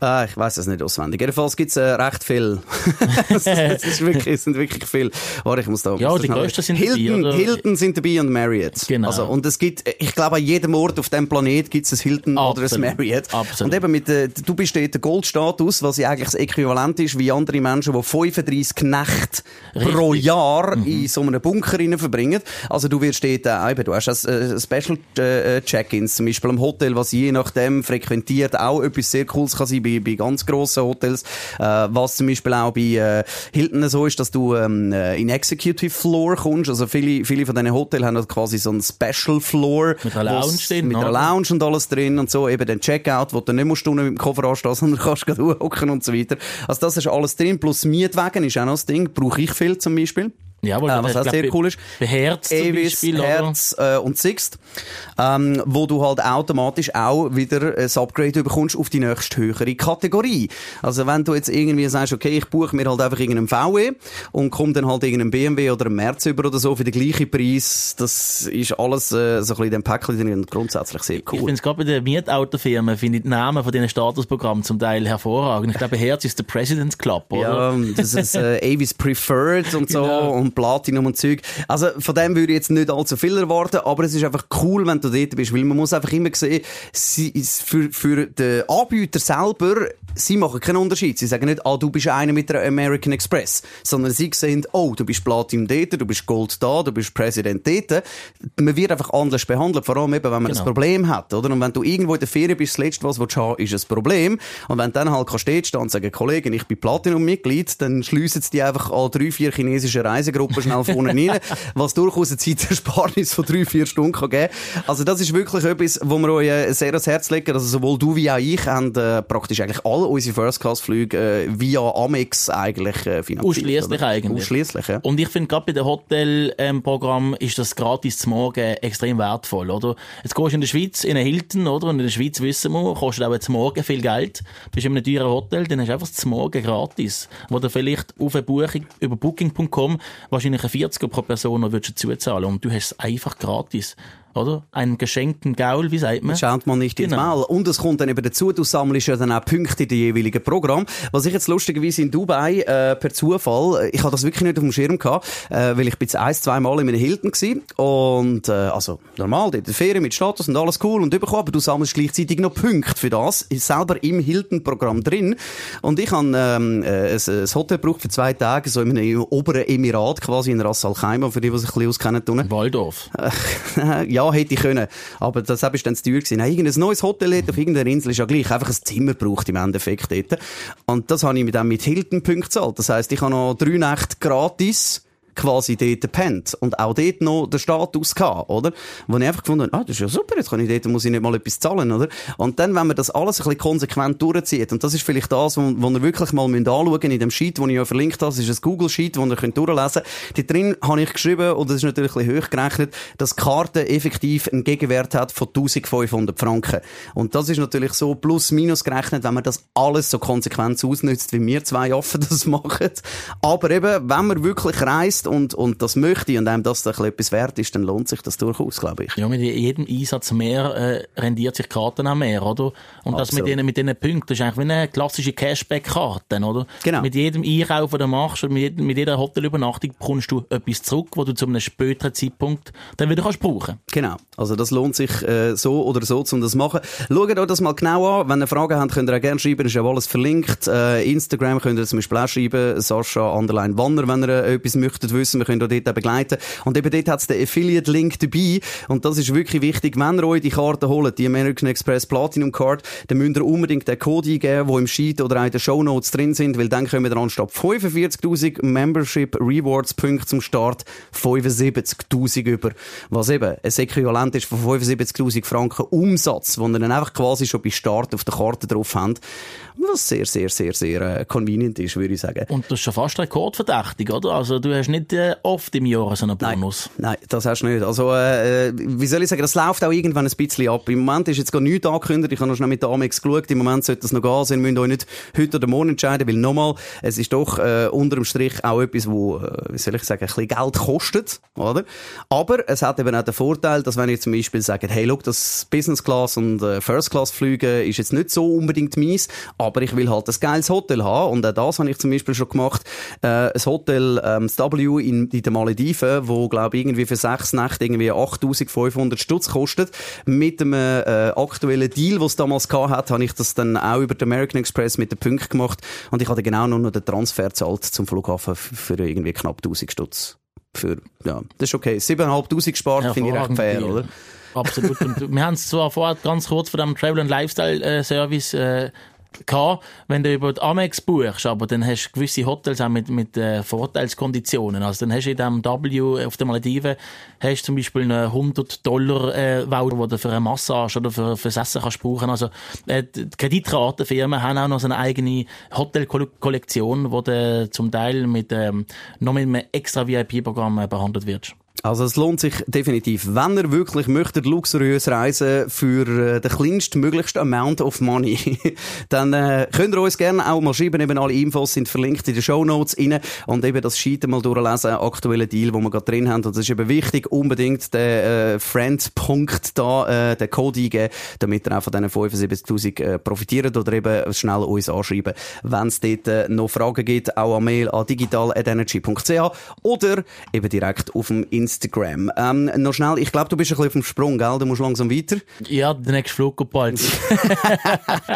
Ah, ich weiß es nicht auswendig. Jedenfalls gibt's äh, recht viel. es, ist wirklich, es sind wirklich viel. Warte, ich muss da. Ja, die größten sind Hilton, dabei. Hilton sind dabei und Marriott. Genau. Also, und es gibt, ich glaube, an jedem Ort auf dem Planet gibt's ein Hilton Absolut. oder ein Marriott. Absolut. Und eben mit, äh, du bist dort der Goldstatus, was ja eigentlich das Äquivalent ist wie andere Menschen, die 35 Nächte pro Jahr mhm. in so einem Bunker verbringen. Also du wirst dort, äh, eben, du hast das, äh, Special äh, Check-ins, zum Beispiel am Hotel, was je nachdem frequentiert, auch etwas sehr Cooles kann sein bei, bei ganz grossen Hotels. Äh, was zum Beispiel auch bei äh, Hilton so ist, dass du ähm, äh, in Executive Floor kommst. Also viele, viele von diesen Hotels haben halt quasi so einen Special Floor. Mit einer Lounge drin. Mit einer Lounge und alles drin und so. Eben den Checkout, wo du nicht musst mit dem Koffer anstehen, sondern kannst gerade hocken und so weiter. Also das ist alles drin. Plus Mietwagen ist auch noch das Ding. Brauche ich viel zum Beispiel. Ja, äh, was auch sehr cool ist. Herz Avis, Beispiel, Herz äh, und Sixt, ähm, wo du halt automatisch auch wieder ein Upgrade bekommst auf die nächste höhere Kategorie. Also wenn du jetzt irgendwie sagst, okay, ich buche mir halt einfach irgendeinen VW und komme dann halt irgendeinen BMW oder einen Merz über oder so für den gleichen Preis, das ist alles äh, so ein bisschen in dem Päckchen drin und grundsätzlich sehr cool. Ich finde es gerade bei den Mietautofirmen, finde ich die Namen von diesen Statusprogrammen zum Teil hervorragend. Ich glaube, Herz ist der President's Club, oder? Ja, das ist äh, Avis Preferred und so genau. und Platinum und Zeug. Also von dem würde ich jetzt nicht allzu viel erwarten, aber es ist einfach cool, wenn du dort bist, weil man muss einfach immer sehen, sie, für, für den Anbieter selber, sie machen keinen Unterschied. Sie sagen nicht, ah, du bist einer mit der American Express, sondern sie sehen, oh, du bist Platinum dort, du bist Gold da, du bist Präsident dort. Man wird einfach anders behandelt, vor allem eben, wenn man genau. ein Problem hat, oder? Und wenn du irgendwo in der Ferien bist, das letzte, was du haben ist ein Problem. Und wenn du dann halt kannst stehen und sagen, Kollegen, ich bin Platinum-Mitglied, dann schliessen sie die einfach an drei, vier chinesische Reisegruppen schnell vorne rein, was durchaus eine Zeitersparnis von drei, vier Stunden kann geben Also das ist wirklich etwas, wo wir euch äh, sehr ans Herz legen. Also sowohl du wie auch ich haben äh, praktisch eigentlich alle unsere First-Class-Flüge äh, via Amex eigentlich äh, finanziert. Ausschließlich eigentlich. Ausschließlich, ja. Und ich finde gerade bei dem Hotelprogramm ähm, ist das gratis zum Morgen extrem wertvoll, oder? Jetzt gehst du in der Schweiz in einen Hilton, oder? Und in der Schweiz wissen wir, kostet auch zum Morgen viel Geld. Bist in einem teuren Hotel, dann hast du einfach zum Morgen gratis. Wo du vielleicht auf eine Buchung über booking.com wahrscheinlich ein 40er pro Person würdest du zuzahlen. Und du hast es einfach gratis oder? Einen geschenkten Gaul, wie sagt man? Schaut man nicht genau. ins Maul. Und es kommt dann eben dazu, du sammelst ja dann auch Punkte in den jeweiligen Programm. Was ich jetzt lustigerweise in Dubai, äh, per Zufall, äh, ich hatte das wirklich nicht auf dem Schirm gehabt, äh, weil ich bin jetzt ein, zwei Mal in meinen Hilton gewesen. Und, äh, also, normal, in der Ferien mit Status und alles cool und überkommen, aber du sammelst gleichzeitig noch Punkte für das, ist selber im Hilton-Programm drin. Und ich habe, ähm, äh, ein, ein Hotel gebraucht für zwei Tage, so in einem oberen Emirat, quasi in Ras Al Khaimah, für die, die sich ein bisschen auskennen. Tun. Waldorf. ja, ja, hätte ich können. Aber das ist dann zu teuer gewesen. Nein, irgendein neues Hotel auf irgendeiner Insel ist ja gleich. Einfach ein Zimmer braucht im Endeffekt dort. Und das habe ich mit, mit Hilton-Punkten gezahlt. Das heisst, ich habe noch drei Nächte gratis quasi dort pennt und auch dort noch den Status gehabt, oder? Wo ich einfach gefunden habe, ah, das ist ja super, jetzt kann ich dort, muss ich nicht mal etwas zahlen, oder? Und dann, wenn man das alles ein bisschen konsequent durchzieht, und das ist vielleicht das, wo, wo ihr wirklich mal anschauen müsst, in dem Sheet, den ich ja verlinkt habe, das ist ein Google-Sheet, das ihr könnt durchlesen könnt. Dort drin habe ich geschrieben, und das ist natürlich ein bisschen hochgerechnet, dass die Karte effektiv einen Gegenwert hat von 1500 Franken. Und das ist natürlich so plus minus gerechnet, wenn man das alles so konsequent ausnutzt, wie wir zwei Affen das machen. Aber eben, wenn man wirklich reist und, und das möchte und einem das dann etwas wert ist, dann lohnt sich das durchaus, glaube ich. Ja, mit jedem Einsatz mehr äh, rendiert sich die Karte auch mehr, oder? Und Absolut. das mit diesen, mit diesen Punkten, das ist eigentlich wie eine klassische Cashback-Karte, oder? Genau. Mit jedem Einkauf, den du machst und mit, mit jeder Hotelübernachtung bekommst du etwas zurück, wo du zu einem späteren Zeitpunkt dann wieder kannst brauchen. Genau. Also das lohnt sich äh, so oder so, um das zu machen. Schaut euch das mal genau an. Wenn ihr Fragen habt, könnt ihr auch gerne schreiben. Ist ja alles verlinkt. Äh, Instagram könnt ihr zum Beispiel auch schreiben. Sascha Underline Wanner, wenn ihr äh, etwas möchtet wissen. Wir können auch dort begleiten. Und eben dort hat es den Affiliate-Link dabei. Und das ist wirklich wichtig. Wenn ihr euch die Karte holt, die American Express Platinum Card, dann müsst ihr unbedingt den Code eingeben, der im Sheet oder auch in den Show Notes drin sind, weil dann kommen wir anstatt 45.000 Membership Rewards Punkte zum Start 75.000 über. Was eben ein Äquivalent ist von 75.000 Franken Umsatz, den ihr dann einfach quasi schon bei Start auf der Karte drauf habt. Was sehr, sehr, sehr, sehr äh, convenient ist, würde ich sagen. Und das ist schon fast rekordverdächtig, oder? Also du hast nicht äh, oft im Jahr so einen Bonus. Nein, nein das hast du nicht. Also äh, wie soll ich sagen, das läuft auch irgendwann ein bisschen ab. Im Moment ist jetzt gar nichts angekündigt. Ich habe noch schnell mit der Amex geschaut. Im Moment sollte das noch gehen. Sie müsst euch nicht heute oder morgen entscheiden, weil nochmal, es ist doch äh, unter dem Strich auch etwas, wo, äh, wie soll ich sagen, ein bisschen Geld kostet, oder? Aber es hat eben auch den Vorteil, dass wenn ihr zum Beispiel sagt, hey, look, das Business Class und äh, First Class Flüge ist jetzt nicht so unbedingt mies, aber ich will halt ein geiles Hotel haben. Und auch das habe ich zum Beispiel schon gemacht. Äh, ein Hotel, ähm, das W in, in den Malediven, wo, glaube ich, irgendwie für sechs Nächte irgendwie 8500 Stutz kostet. Mit einem äh, aktuellen Deal, was es damals gehabt hat, habe ich das dann auch über den American Express mit den Punkten gemacht. Und ich hatte genau nur noch den Transfer zahlt zum Flughafen für irgendwie knapp 1000 Stutz. Für, ja, das ist okay. 7.500 gespart, ja, finde ich recht fair, oder? Absolut. Und wir haben es zwar vorher ganz kurz von dem Travel and Lifestyle äh, Service äh, gehabt, wenn du über die Amex buchst, aber dann hast du gewisse Hotels auch mit, mit äh, Vorteilskonditionen. Also dann hast du in dem W auf den Malediven hast zum Beispiel einen 100 Dollar äh, Voucher, wo du für eine Massage oder für, für Essen kannst brauchen. Also äh, die Kreditratenfirmen haben auch noch so eine eigene Hotelkollektion, wo du zum Teil mit ähm, noch mit einem extra VIP-Programm äh, behandelt wirst. Also es lohnt sich definitiv, wenn ihr wirklich möchtet luxuriös reisen für äh, den kleinstmöglichsten Amount of Money, dann äh, könnt ihr uns gerne auch mal schreiben, eben alle Infos sind verlinkt in den Show Notes rein und eben das Sheet mal durchlesen, aktuelle Deal, wo wir gerade drin haben. Und das ist eben wichtig, unbedingt den äh, Friend-Punkt da, äh, den Code eingeben, damit ihr auch von diesen 75'000 äh, profitiert oder eben schnell uns anschreiben, wenn es dort äh, noch Fragen gibt, auch an Mail an digital.energy.ch oder eben direkt auf dem Instagram. Ähm, noch schnell, ich glaube, du bist ein bisschen auf dem Sprung, gell? Du musst langsam weiter. Ja, der nächste Flug kommt bald.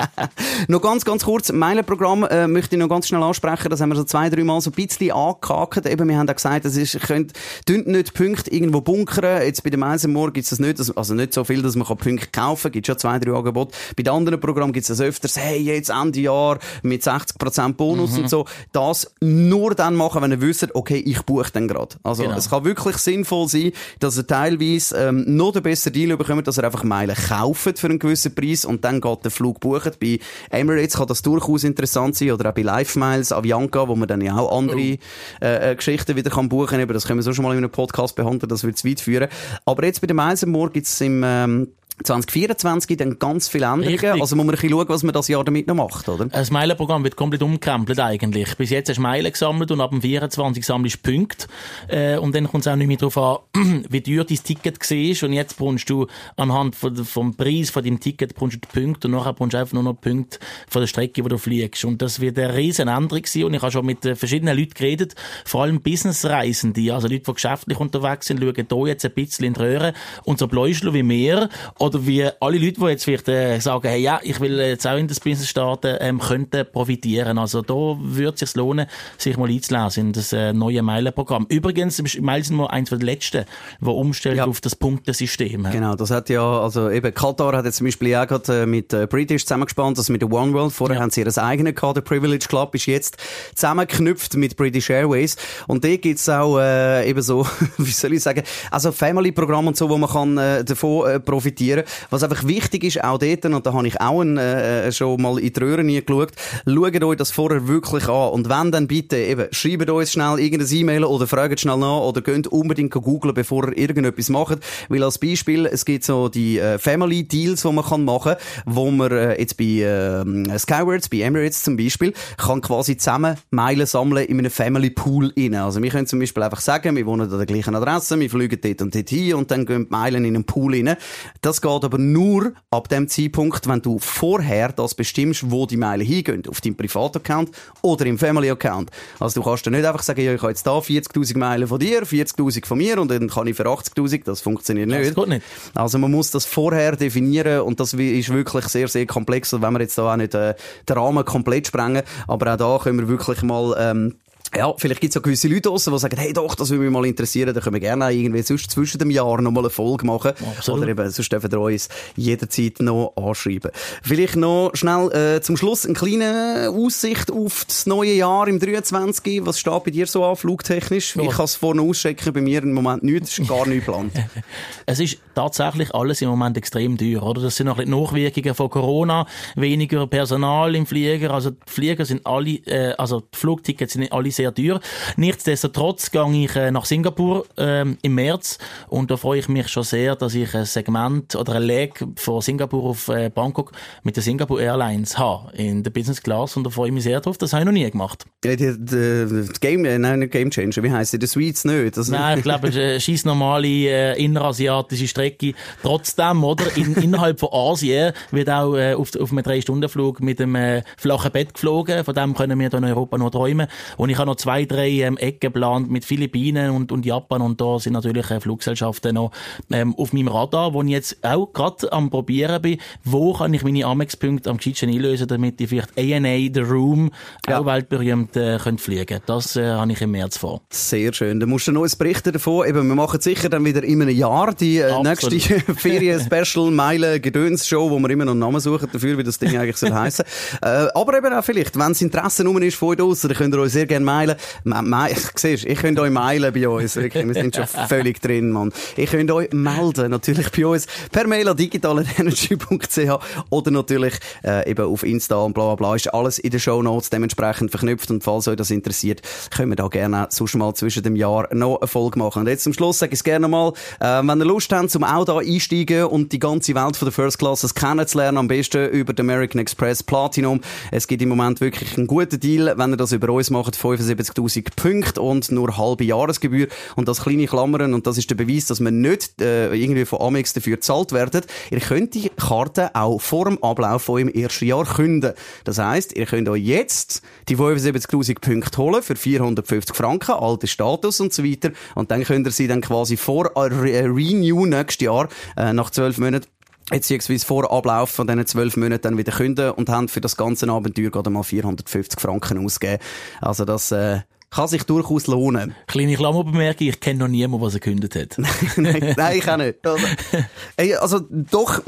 noch ganz, ganz kurz, Meilenprogramm äh, möchte ich noch ganz schnell ansprechen. Das haben wir so zwei, drei Mal so ein bisschen angehakt. Eben, wir haben auch gesagt, das ist, könnt, dünnt nicht Punkte irgendwo bunkern. Jetzt bei dem Eisenmoor gibt es das nicht, also nicht so viel, dass man Punkte kaufen kann. Gibt schon zwei, drei Angebote. Bei den anderen Programmen gibt es das öfters. Hey, jetzt Ende Jahr mit 60% Bonus mhm. und so. Das nur dann machen, wenn ihr wisst, okay, ich buche dann gerade. Also, genau. es kann wirklich sein, sinnvoll sein, dass er teilweise ähm, noch den besseren Deal bekommt, dass er einfach Meilen kauft für einen gewissen Preis und dann geht der Flug buchen. Bei Emirates kann das durchaus interessant sein oder auch bei Life Miles, Avianca, wo man dann ja auch andere oh. äh, äh, Geschichten wieder kann buchen kann. Das können wir so schon mal in einem Podcast behandeln, das wird zu weit führen. Aber jetzt bei dem Eisenmoor gibt es im ähm, 2024 dann ganz viele Änderungen. Richtig. Also muss man ein bisschen schauen, was man das Jahr damit noch macht, oder? Das Meilenprogramm wird komplett umgekrempelt eigentlich. Bis jetzt hast du Meilen gesammelt und ab dem 24 sammelst du Punkte. Äh, und dann kommt es auch nicht mehr darauf an, wie teuer dein Ticket war. Und jetzt bekommst du anhand von, vom Preis von deinem Ticket bekommst du Punkte und nachher bekommst du einfach nur noch Punkte von der Strecke, wo du fliegst. Und das wird eine riesen Änderung sein. Und ich habe schon mit äh, verschiedenen Leuten geredet, vor allem Businessreisende, also Leute, die geschäftlich unterwegs sind, schauen hier jetzt ein bisschen in die Röhre. Und so Bläuschler wie mir oder wie alle Leute, die jetzt vielleicht äh, sagen, hey, ja, ich will jetzt auch in das Business starten, ähm, könnten profitieren. Also da würde es sich lohnen, sich mal einzulesen in das äh, neue Meilenprogramm. Übrigens, Meilen sind wir eins der letzten, die umstellt ja. auf das Punktesystem. Genau, das hat ja, also eben Katar hat jetzt zum Beispiel auch gerade äh, mit äh, British zusammengespannt, also mit der One World. Vorher ja. haben sie ihr eigenes gehabt, der Privilege Club ist jetzt zusammengeknüpft mit British Airways. Und da gibt's auch äh, eben so, wie soll ich sagen, also Family-Programm und so, wo man kann äh, davon äh, profitieren. Was einfach wichtig ist, auch dort, und da habe ich auch ein, äh, schon mal in die Röhren geschaut, schaut euch das vorher wirklich an. Und wenn dann bitte, eben, schreibt uns schnell irgendein E-Mail oder fragt schnell nach oder geht unbedingt googeln, bevor ihr irgendetwas macht. Weil als Beispiel, es gibt so die äh, Family Deals, die man kann machen kann, wo man äh, jetzt bei äh, Skywards, bei Emirates zum Beispiel, kann quasi zusammen Meilen sammeln in einem Family Pool rein. Also wir können zum Beispiel einfach sagen, wir wohnen an der gleichen Adresse, wir fliegen dort und dort hin und dann gehen die Meilen in einen Pool rein. Das geht aber nur ab dem Zeitpunkt, wenn du vorher das bestimmst, wo die Meilen hingehen. Auf deinem Privataccount oder im Family Account. Also du kannst dann nicht einfach sagen, ja, ich habe jetzt da 40.000 Meilen von dir, 40.000 von mir und dann kann ich für 80.000. Das funktioniert nicht. Das geht nicht. Also man muss das vorher definieren und das ist wirklich sehr, sehr komplex. Und wenn wir jetzt da auch nicht äh, den Rahmen komplett sprengen, aber auch da können wir wirklich mal ähm, ja, vielleicht gibt es ja gewisse Leute draussen, die sagen, hey doch, das würde mich mal interessieren, dann können wir gerne irgendwie sonst zwischen dem Jahr noch mal eine Folge machen. Absolut. Oder eben, sonst dürfen wir uns jederzeit noch anschreiben. Vielleicht noch schnell äh, zum Schluss eine kleine Aussicht auf das neue Jahr im 23. Was steht bei dir so an, flugtechnisch? Ja. Ich kann es vorne auschecken, bei mir im Moment nichts, ist gar nichts geplant. es ist tatsächlich alles im Moment extrem teuer, oder? Das sind noch die Nachwirkungen von Corona, weniger Personal im Flieger, also die Flieger sind alle, äh, also die Flugtickets sind alle sehr teuer. Nichtsdestotrotz gehe ich äh, nach Singapur ähm, im März und da freue ich mich schon sehr, dass ich ein Segment oder ein Leg von Singapur auf äh, Bangkok mit der Singapore Airlines habe in der Business Class und da freue ich mich sehr drauf. Das habe ich noch nie gemacht. Ja, die, die, die Game, äh, nein, nicht Game Changer, wie heisst die? Die Suites nicht? Also nein, ich glaube, eine scheiß normale äh, innerasiatische Strecke. Trotzdem, oder? In, innerhalb von Asien wird auch äh, auf, auf einem Drei-Stunden-Flug mit einem äh, flachen Bett geflogen. Von dem können wir hier in Europa noch träumen. Und ich habe noch zwei, drei ähm, Ecken geplant mit Philippinen und, und Japan und da sind natürlich äh, Fluggesellschaften noch ähm, auf meinem Radar, wo ich jetzt auch gerade am probieren bin, wo kann ich meine Amex-Punkte am gescheitsten einlösen, damit ich vielleicht ANA, The Room, ja. auch weltberühmt, äh, könnte fliegen. Das äh, habe ich im März vor. Sehr schön. Dann musst du noch ein berichten davon. Eben, wir machen sicher dann wieder in einem Jahr die äh, nächste Ferien-Special-Meile-Gedöns-Show, wo wir immer noch einen Namen suchen dafür, wie das Ding eigentlich soll heissen. äh, aber eben auch vielleicht, wenn es Interesse rum ist von euch draussen, dann könnt ihr euch sehr gerne mailen. Siehst, ich könnte euch mailen bei uns, wirklich. Wir sind schon völlig drin, Mann. Ich könnte euch melden, natürlich bei uns, per Mail an digitalenergy.ch oder natürlich äh, eben auf Insta und bla bla bla. Ist alles in den Show Notes dementsprechend verknüpft und falls euch das interessiert, können wir da gerne sonst mal zwischen dem Jahr noch eine Folge machen. Und jetzt zum Schluss sage ich es gerne mal, äh, wenn ihr Lust habt, zum auch da einsteigen und die ganze Welt von der First Classes kennenzulernen, am besten über den American Express Platinum. Es gibt im Moment wirklich einen guten Deal, wenn ihr das über uns macht, 75.000 Punkte und nur halbe Jahresgebühr. Und das kleine Klammern, und das ist der Beweis, dass man nicht äh, irgendwie von Amex dafür gezahlt werden. Ihr könnt die Karte auch vor dem Ablauf von im ersten Jahr künden. Das heisst, ihr könnt euch jetzt die 75.000 Punkte holen für 450 Franken, alter Status und so weiter. Und dann könnt ihr sie dann quasi vor äh, Renew nächstes Jahr, äh, nach zwölf Monaten, beziehungsweise vor Ablauf von diesen zwölf Monaten dann wieder künden und haben für das ganze Abenteuer gerade mal 450 Franken ausgegeben. Also das äh, kann sich durchaus lohnen. Kleine Klammerbemerkung, ich kenne noch niemanden, der gekündigt hat. nein, nein, ich auch nicht. Also, ey, also doch,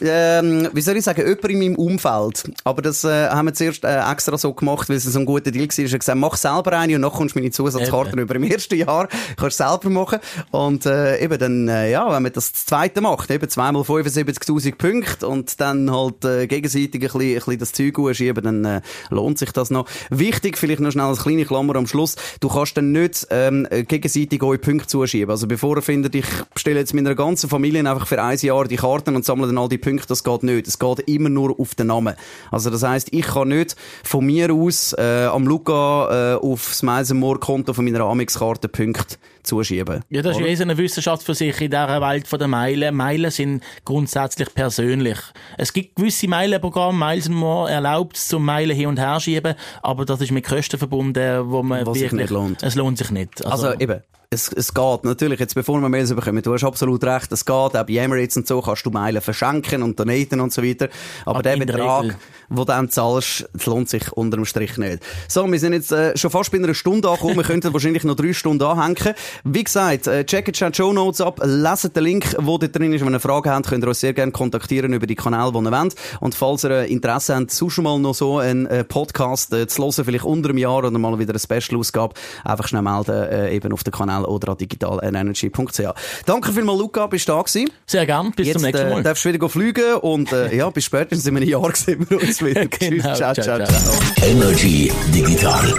ähm, wie soll ich sagen, jemand in meinem Umfeld. Aber das äh, haben wir zuerst äh, extra so gemacht, weil es so ein guter Deal war. Ich gesagt, mach selber eine und dann kommst du meine Zusatzkarten über im ersten Jahr. Kannst du selber machen. Und äh, eben dann, äh, ja, wenn man das, zweite macht, eben zweimal 75'000 Punkte und dann halt äh, gegenseitig ein bisschen, ein bisschen das Zeug schieben, dann äh, lohnt sich das noch. Wichtig, vielleicht noch schnell als kleine Klammer am Schluss, Schluss, du kannst dann nicht ähm, gegenseitig eure Punkte zuschieben. Also bevor ihr findet, ich bestelle jetzt meiner ganzen Familie einfach für ein Jahr die Karten und sammle dann all die Punkte, das geht nicht. Es geht immer nur auf den Namen. Also das heißt, ich kann nicht von mir aus äh, am Luca äh, aufs Meisenmoor-Konto von meiner Amex-Karte Punkte zuschieben. Ja, das oder? ist eine Wissenschaft für sich in dieser Welt der Meilen. Meilen sind grundsätzlich persönlich. Es gibt gewisse Meilenprogramme, Miles More erlaubt zum Meilen hin und her schieben, aber das ist mit Kosten verbunden, wo man Was wirklich, sich nicht lohnt. Es lohnt sich nicht. Also, also eben, es, es geht. Natürlich, jetzt bevor wir Mails bekommen, du hast absolut recht, es geht. Auch bei Emirates und so kannst du Meilen verschenken und donaten und so weiter. Aber, Aber der Betrag, den du dann zahlst, lohnt sich unter dem Strich nicht. So, wir sind jetzt äh, schon fast bei einer Stunde angekommen. wir könnten wahrscheinlich noch drei Stunden anhängen. Wie gesagt, äh, checkt die Show Notes ab, leset den Link, wo dort drin ist. Wenn ihr eine Frage habt, könnt ihr uns sehr gerne kontaktieren über die Kanäle, die ihr wollt. Und falls ihr Interesse habt, sonst mal noch so einen äh, Podcast äh, zu hören, vielleicht unter einem Jahr oder mal wieder eine Special-Ausgabe, einfach schnell melden, äh, eben auf den Kanal oder an digitalenergy.ch. Danke vielmals, Luca, bist du da gewesen. Sehr gern, bis Jetzt, zum nächsten Mal. Äh, darfst du wieder fliegen und äh, ja, bis spätestens in einem Jahr sehen wir uns wieder. genau, ciao, ciao, ciao, ciao. Energy Digital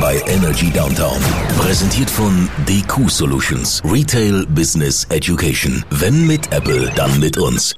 bei Energy Downtown. Präsentiert von DQ Solutions. Retail Business Education. Wenn mit Apple, dann mit uns.